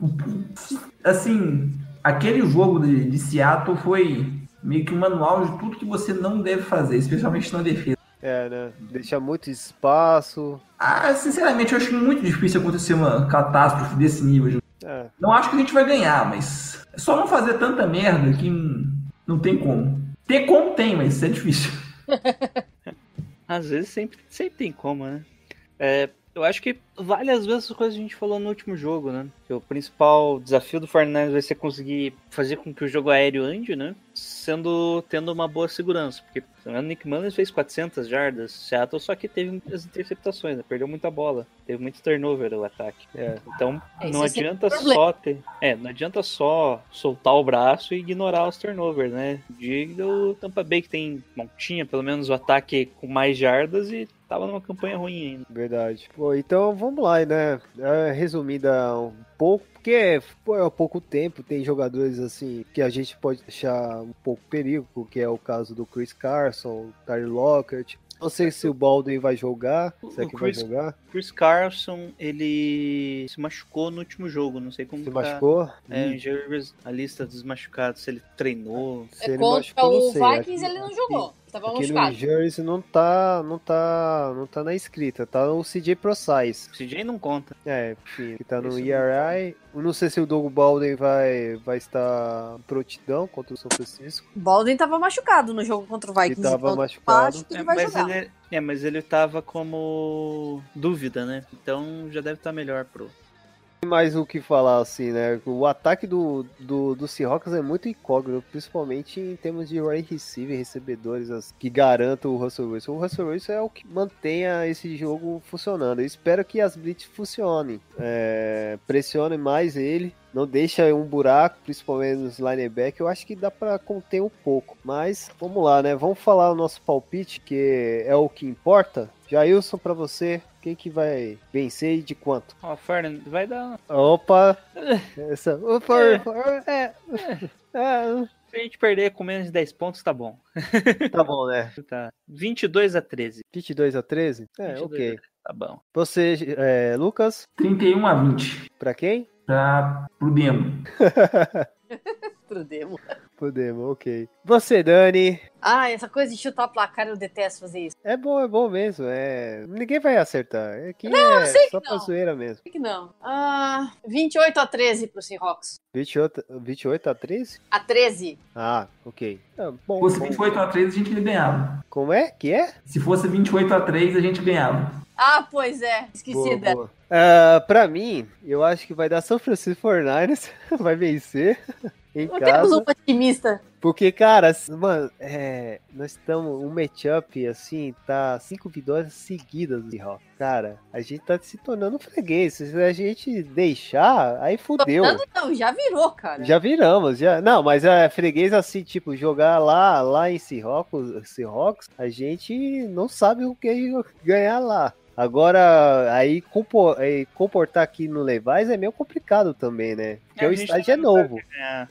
[LAUGHS] assim, aquele jogo de, de Seattle foi meio que um manual de tudo que você não deve fazer, especialmente na defesa. É, né? Deixar muito espaço. Ah, sinceramente, eu acho muito difícil acontecer uma catástrofe desse nível. de- É, Não acho que a gente vai ganhar, mas é só não fazer tanta merda que não, não tem como. Ter como tem, mas é difícil. [LAUGHS] Às vezes sempre, sempre tem como, né? É, eu acho que vale às vezes as coisas que a gente falou no último jogo, né? Que o principal desafio do Fernandes vai ser conseguir fazer com que o jogo aéreo ande, né? Sendo tendo uma boa segurança, porque o Nick Mullins fez 400 jardas, Seattle só que teve muitas interceptações, né? perdeu muita bola, teve muito turnover o ataque. É. Então É, não é adianta problema. só ter, é, não adianta só soltar o braço e ignorar os turnovers, né? Diga o Tampa Bay que tem, bom, tinha pelo menos o ataque com mais jardas e tava numa campanha ruim ainda. verdade. Pô, então vamos lá, né? É, resumida um pouco, porque pô, é pouco tempo, tem jogadores assim que a gente pode deixar um pouco perigo, que é o caso do Chris Carson, Tyler Lockett. Não sei se o Baldwin vai jogar, se é O que vai Chris- jogar. Chris Carson, ele se machucou no último jogo, não sei como Se tá. machucou? É, Hum, a lista dos machucados, se ele treinou. se É ele contra machucou, não o sei. Vikings, ele não jogou. No machucado. Jersey não tá, não tá, não tá na escrita, tá o CJ ProSize. O CJ não conta. É, enfim, que tá no Isso ERI. Eu não sei se o Doug Baldwin vai, vai estar prontidão contra o São Francisco. Baldwin tava machucado no jogo contra o Vikings. tava então machucado. Acho que É, ele vai mas, jogar. ele, é, mas ele tava como dúvida, né? Então já deve estar melhor pro. Mais o que falar, assim, né? O ataque do, do, do Seahawks é muito incógnito, principalmente em termos de wide receiver, recebedores as- que garantam o Russell Wilson. O Russell Wilson é o que mantenha esse jogo funcionando. Eu espero que as blitz funcionem. É, pressionem mais ele. Não deixa um buraco, principalmente nos linebackers. Eu acho que dá pra conter um pouco. Mas vamos lá, né? Vamos falar o nosso palpite, que é o que importa. Jailson, pra você, quem que vai vencer e de quanto? Ó, Fernand, vai dar. Opa! [LAUGHS] Essa. Opa! É. É. Se a gente perder com menos de 10 pontos, tá bom. [LAUGHS] Tá bom, né? [LAUGHS] Tá. 22 a 13. 22 a 13? É, 22 ok. Tá bom. Você, é, Lucas, 31 a 20 pra quem? Pra, pro Demo. [LAUGHS] [LAUGHS] Pro demo. Podemos, ok. Você, Dani. Ah, essa coisa de chutar placar, eu detesto fazer isso. É bom, é bom mesmo. É... Ninguém vai acertar. Aqui Não, é sei que só pra não. zoeira mesmo. Por que não? Ah, 28 a 13 pro Seahawks. 28, 28 a 13? A 13. Ah, ok. Ah, bom, Se fosse bom. 28 a 3, a gente ganhava. Como é? Que é? Se fosse 28 a 3, a gente ganhava. Ah, pois é. Esqueci Boa, dela. boa. Ah, pra mim, eu acho que vai dar São Francisco 49ers. [LAUGHS] vai vencer. Em Não temos casa. um otimista. Porque, cara, mano, é, nós estamos. Um matchup assim, tá cinco vitórias seguidas do Seahawks. Cara, a gente tá se tornando freguês. Se a gente deixar, aí fudeu. Não, já virou, cara. Já viramos, já. Não, mas é freguês assim, tipo, jogar lá, lá em Seahawks, Seahawks, a gente não sabe o que ganhar lá. Agora, aí compo- aí comportar aqui no Levi's é meio complicado também, né? Porque É, o estádio é novo. [LAUGHS] É.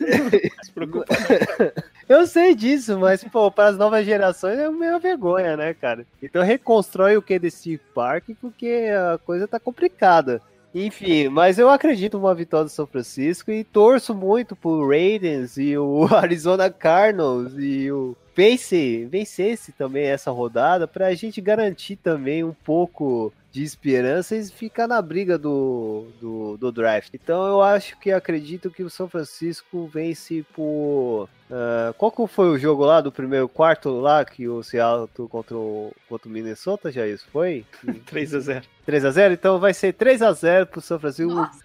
Não se preocupa. [LAUGHS] Eu sei disso, mas, pô, para as novas gerações é meio vergonha, né, cara? Então reconstrói o que desse parque, porque a coisa tá complicada. Enfim, mas eu acredito numa vitória do São Francisco e torço muito pro Raiders e o [LAUGHS] Arizona Cardinals e o Pace vencesse também essa rodada pra gente garantir também um pouco de esperança e ficar na briga do, do, do draft. Então eu acho que acredito que o São Francisco vence por. ah, qual que foi o jogo lá do primeiro quarto lá que o Seattle contra o, contra o Minnesota? Já isso foi? [LAUGHS] 3x0. 3x0? Então vai ser 3x0 pro São Francisco. Nossa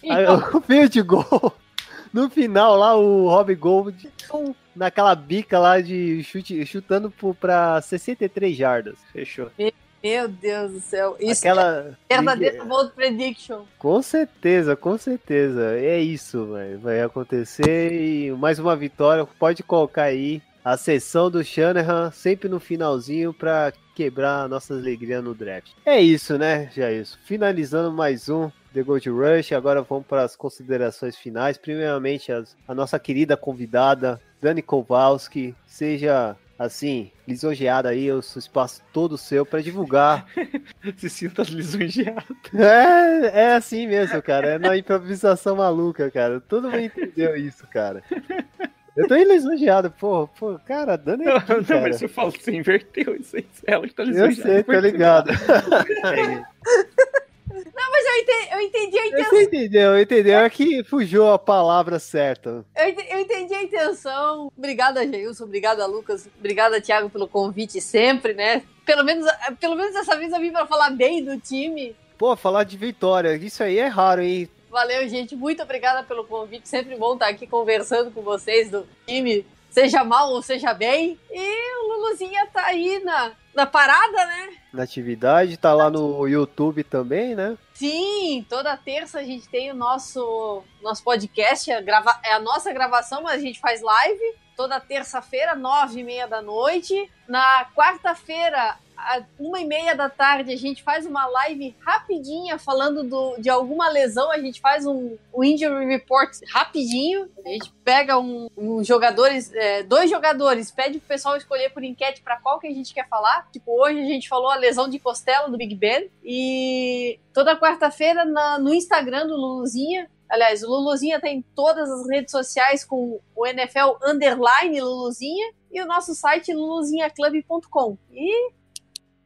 senhora. [LAUGHS] o field goal. No final lá, o Rob Gold naquela bica lá de chute, chutando pro- pra 63 jardas. Fechou. Meu Deus do céu. Isso Aquela. é verdadeiro bold prediction. Com certeza, com certeza. É isso, velho. Vai acontecer e mais uma vitória. Pode colocar aí a sessão do Shanahan sempre no finalzinho pra quebrar a nossa alegria no draft. É isso, né, já isso. Finalizando mais um The Gold Rush. Agora vamos para as considerações finais. Primeiramente, as- a nossa querida convidada, Dani Kowalski. Seja assim, lisonjeada aí, o seu espaço todo seu para divulgar [LAUGHS] Se sinta lisonjeado. [LAUGHS] é, é assim mesmo, cara. É na improvisação maluca, cara. Todo mundo entendeu isso, cara. Eu tô lisonjeado, pô, pô, cara, dando Não, aqui, não, cara. mas você falou, você inverteu isso aí. Ela que tá Eu lisonjeada. sei, tô ligado. [LAUGHS] Mas eu entendi, eu entendi a intenção. Você entendeu, entendeu? É que fugiu a palavra certa. Eu ente- eu entendi a intenção. Obrigada, Geilson. Obrigada, Lucas. Obrigada, Thiago, pelo convite sempre, né? Pelo menos, pelo menos dessa vez eu vim pra falar bem do time. Pô, falar de vitória, isso aí é raro, hein? Valeu, gente. Muito obrigada pelo convite. Sempre bom estar aqui conversando com vocês do time, seja mal ou seja bem. E o Luluzinha tá aí na, na parada, né? Na atividade, tá lá no YouTube também, né? Sim, toda terça a gente tem o nosso, nosso podcast, é, grava, é a nossa gravação, mas a gente faz live. Toda terça-feira, nove e meia da noite. Na quarta-feira, uma e meia da tarde, a gente faz uma live rapidinha falando do, de alguma lesão. A gente faz um, um injury report rapidinho. A gente pega um, um jogadores, é, dois jogadores, pede pro pessoal escolher por enquete para qual que a gente quer falar. Tipo, hoje a gente falou a lesão de costela do Big Ben. E toda quarta-feira no Instagram do Luluzinha. Aliás, o Luluzinha tem todas as redes sociais com o NFL Underline Luluzinha e o nosso site luluzinhaclub.com. E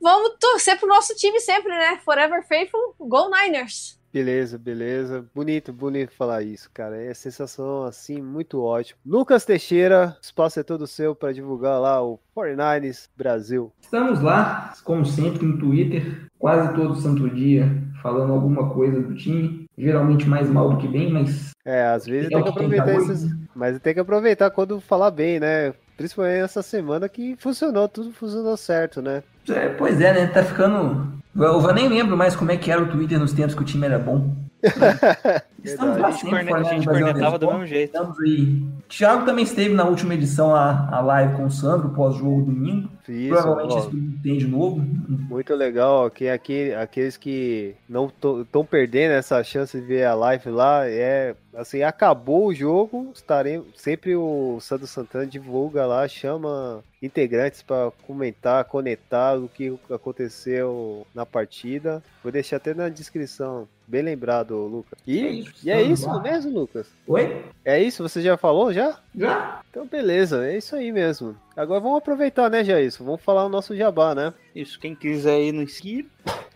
vamos torcer pro nosso time sempre, né? Forever Faithful, Go Niners! Beleza, beleza. Bonito, bonito falar isso, cara. É sensação assim muito ótimo. Lucas Teixeira, o espaço é todo seu para divulgar lá o 49ers Brasil. Estamos lá, como sempre, no Twitter, quase todo santo dia, falando alguma coisa do time. Geralmente mais mal do que bem, mas É, às vezes É tem que que tem que aproveitar dar esses, mas tem que aproveitar quando falar bem, né? Principalmente essa semana que funcionou, tudo funcionou certo, né? É, pois é, né? Tá ficando. Eu, eu nem lembro mais como é que era o Twitter nos tempos que o time era bom. [LAUGHS] Estamos A gente, sempre corne- a gente cornetava do mesmo jeito. Estamos aí. Thiago também esteve na última edição a, a live com o Sandro, pós-jogo domingo. Isso, Provavelmente ó, tem de novo. muito legal, que aqui, aqueles que não estão perdendo essa chance de ver a live lá, é assim, acabou o jogo, estaremos sempre o Sandro Santana divulga lá, chama integrantes para comentar, conectar o que aconteceu na partida. Vou deixar até na descrição. Bem lembrado, Lucas. E É isso, e é isso lá. mesmo, Lucas? Oi? É isso? Você já falou já? Já? Então beleza, é isso aí mesmo. Agora vamos aproveitar, né, Jair? Vamos falar o nosso jabá, né? Isso, quem quiser ir nos seguir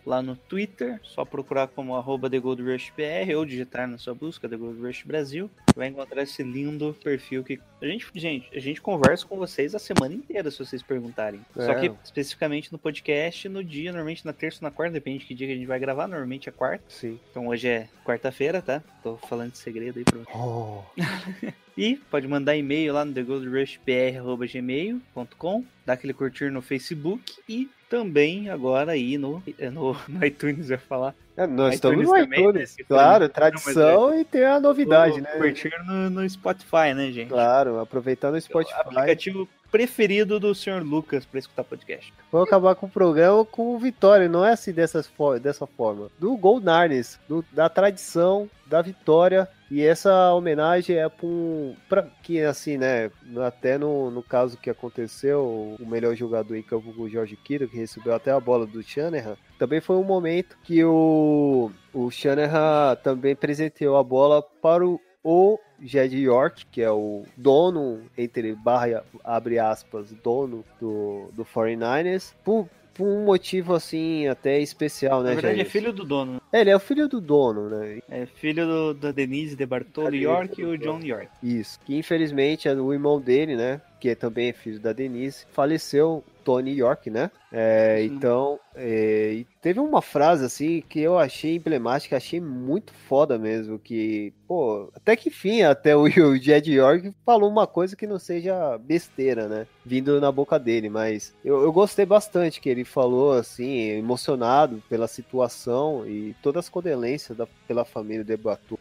lá no Twitter, só procurar como arroba TheGoldRushBR ou digitar na sua busca The Gold Rush Brasil, vai encontrar esse lindo perfil que a gente, gente, a gente conversa com vocês a semana inteira se vocês perguntarem. Só É. que especificamente no podcast, no dia, normalmente na terça ou na quarta, depende de que dia que a gente vai gravar, normalmente é quarta. Sim. Então hoje é quarta-feira, tá? Tô falando de segredo aí pra Oh, [LAUGHS] e pode mandar e-mail lá no thegoldrushbr.gmail.com, dar aquele curtir no Facebook e também agora aí no, é, no, [LAUGHS] no iTunes, eu ia falar. É, nós iTunes estamos no também, iTunes. né? Claro, Não, tradição e tem a novidade, no, né? Curtir no, no Spotify, né, gente? Claro, aproveitando o Spotify. Aplicativo preferido do Sr. Lucas para escutar podcast. Vou acabar com o programa com vitória, não é assim dessas dessa forma. Do Gold Narnes, do- da tradição, da vitória. E essa homenagem é pra, um, que, assim, né? Até no, no caso que aconteceu, o melhor jogador em campo, o Jorge Kiro, que recebeu até a bola do Shanahan, também foi um momento que o, o Shanahan também presenteou a bola para o, o Jed York, que é o dono, entre barra, abre aspas, dono do, do 49ers, por por um motivo assim até especial, né, Na verdade, é filho do dono. né? É, ele é o filho do dono, né? É filho do, da Denise de Bartolo York e o. John York. Isso. Que infelizmente é o irmão dele, né? Que também é filho da Denise, faleceu, Tony York, né? É, então, é, teve uma frase assim que eu achei emblemática, achei muito foda mesmo. Que, pô, até que enfim, até o, [LAUGHS] o Jed York falou uma coisa que não seja besteira, né? Vindo na boca dele, mas eu, eu gostei bastante que ele falou assim, emocionado pela situação e todas as condolências da, pela família de Batu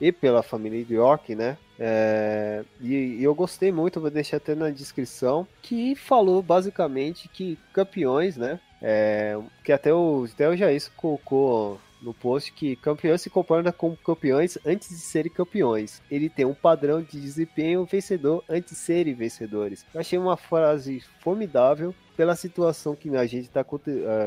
e pela família de York, né? É, e, e eu gostei muito, vou deixar até na descrição, que falou basicamente que campeões, né? É, que até o, até o Jair colocou no post que campeões se comportam como campeões antes de serem campeões. Ele tem um padrão de desempenho vencedor antes de serem vencedores. Eu achei uma frase formidável pela situação que a gente está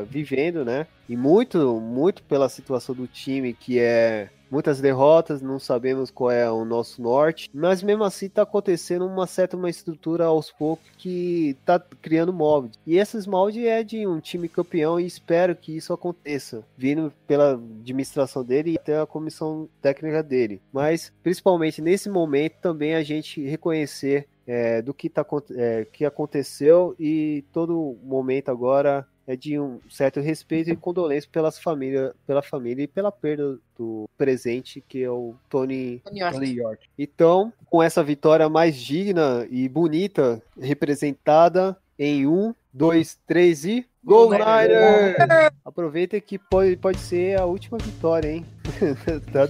vivendo, né? E muito, muito pela situação do time que é muitas derrotas, não sabemos qual é o nosso norte, mas mesmo assim tá acontecendo uma certa uma estrutura aos poucos que tá criando molde. E esses moldes é de um time campeão e espero que isso aconteça, vindo pela administração dele e até a comissão técnica dele. Mas principalmente nesse momento também a gente reconhecer é, do que, tá, é, que aconteceu e todo momento agora é de um certo respeito e condolência pelas família, pela família e pela perda do presente que é o Tony, Tony York. Tony York. Então, com essa vitória mais digna e bonita, representada em um, dois, três e Go Niners! Aproveita que pode, pode ser a última vitória, hein? [LAUGHS] tá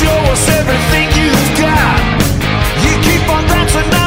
show us everything you've got. You keep on dancing and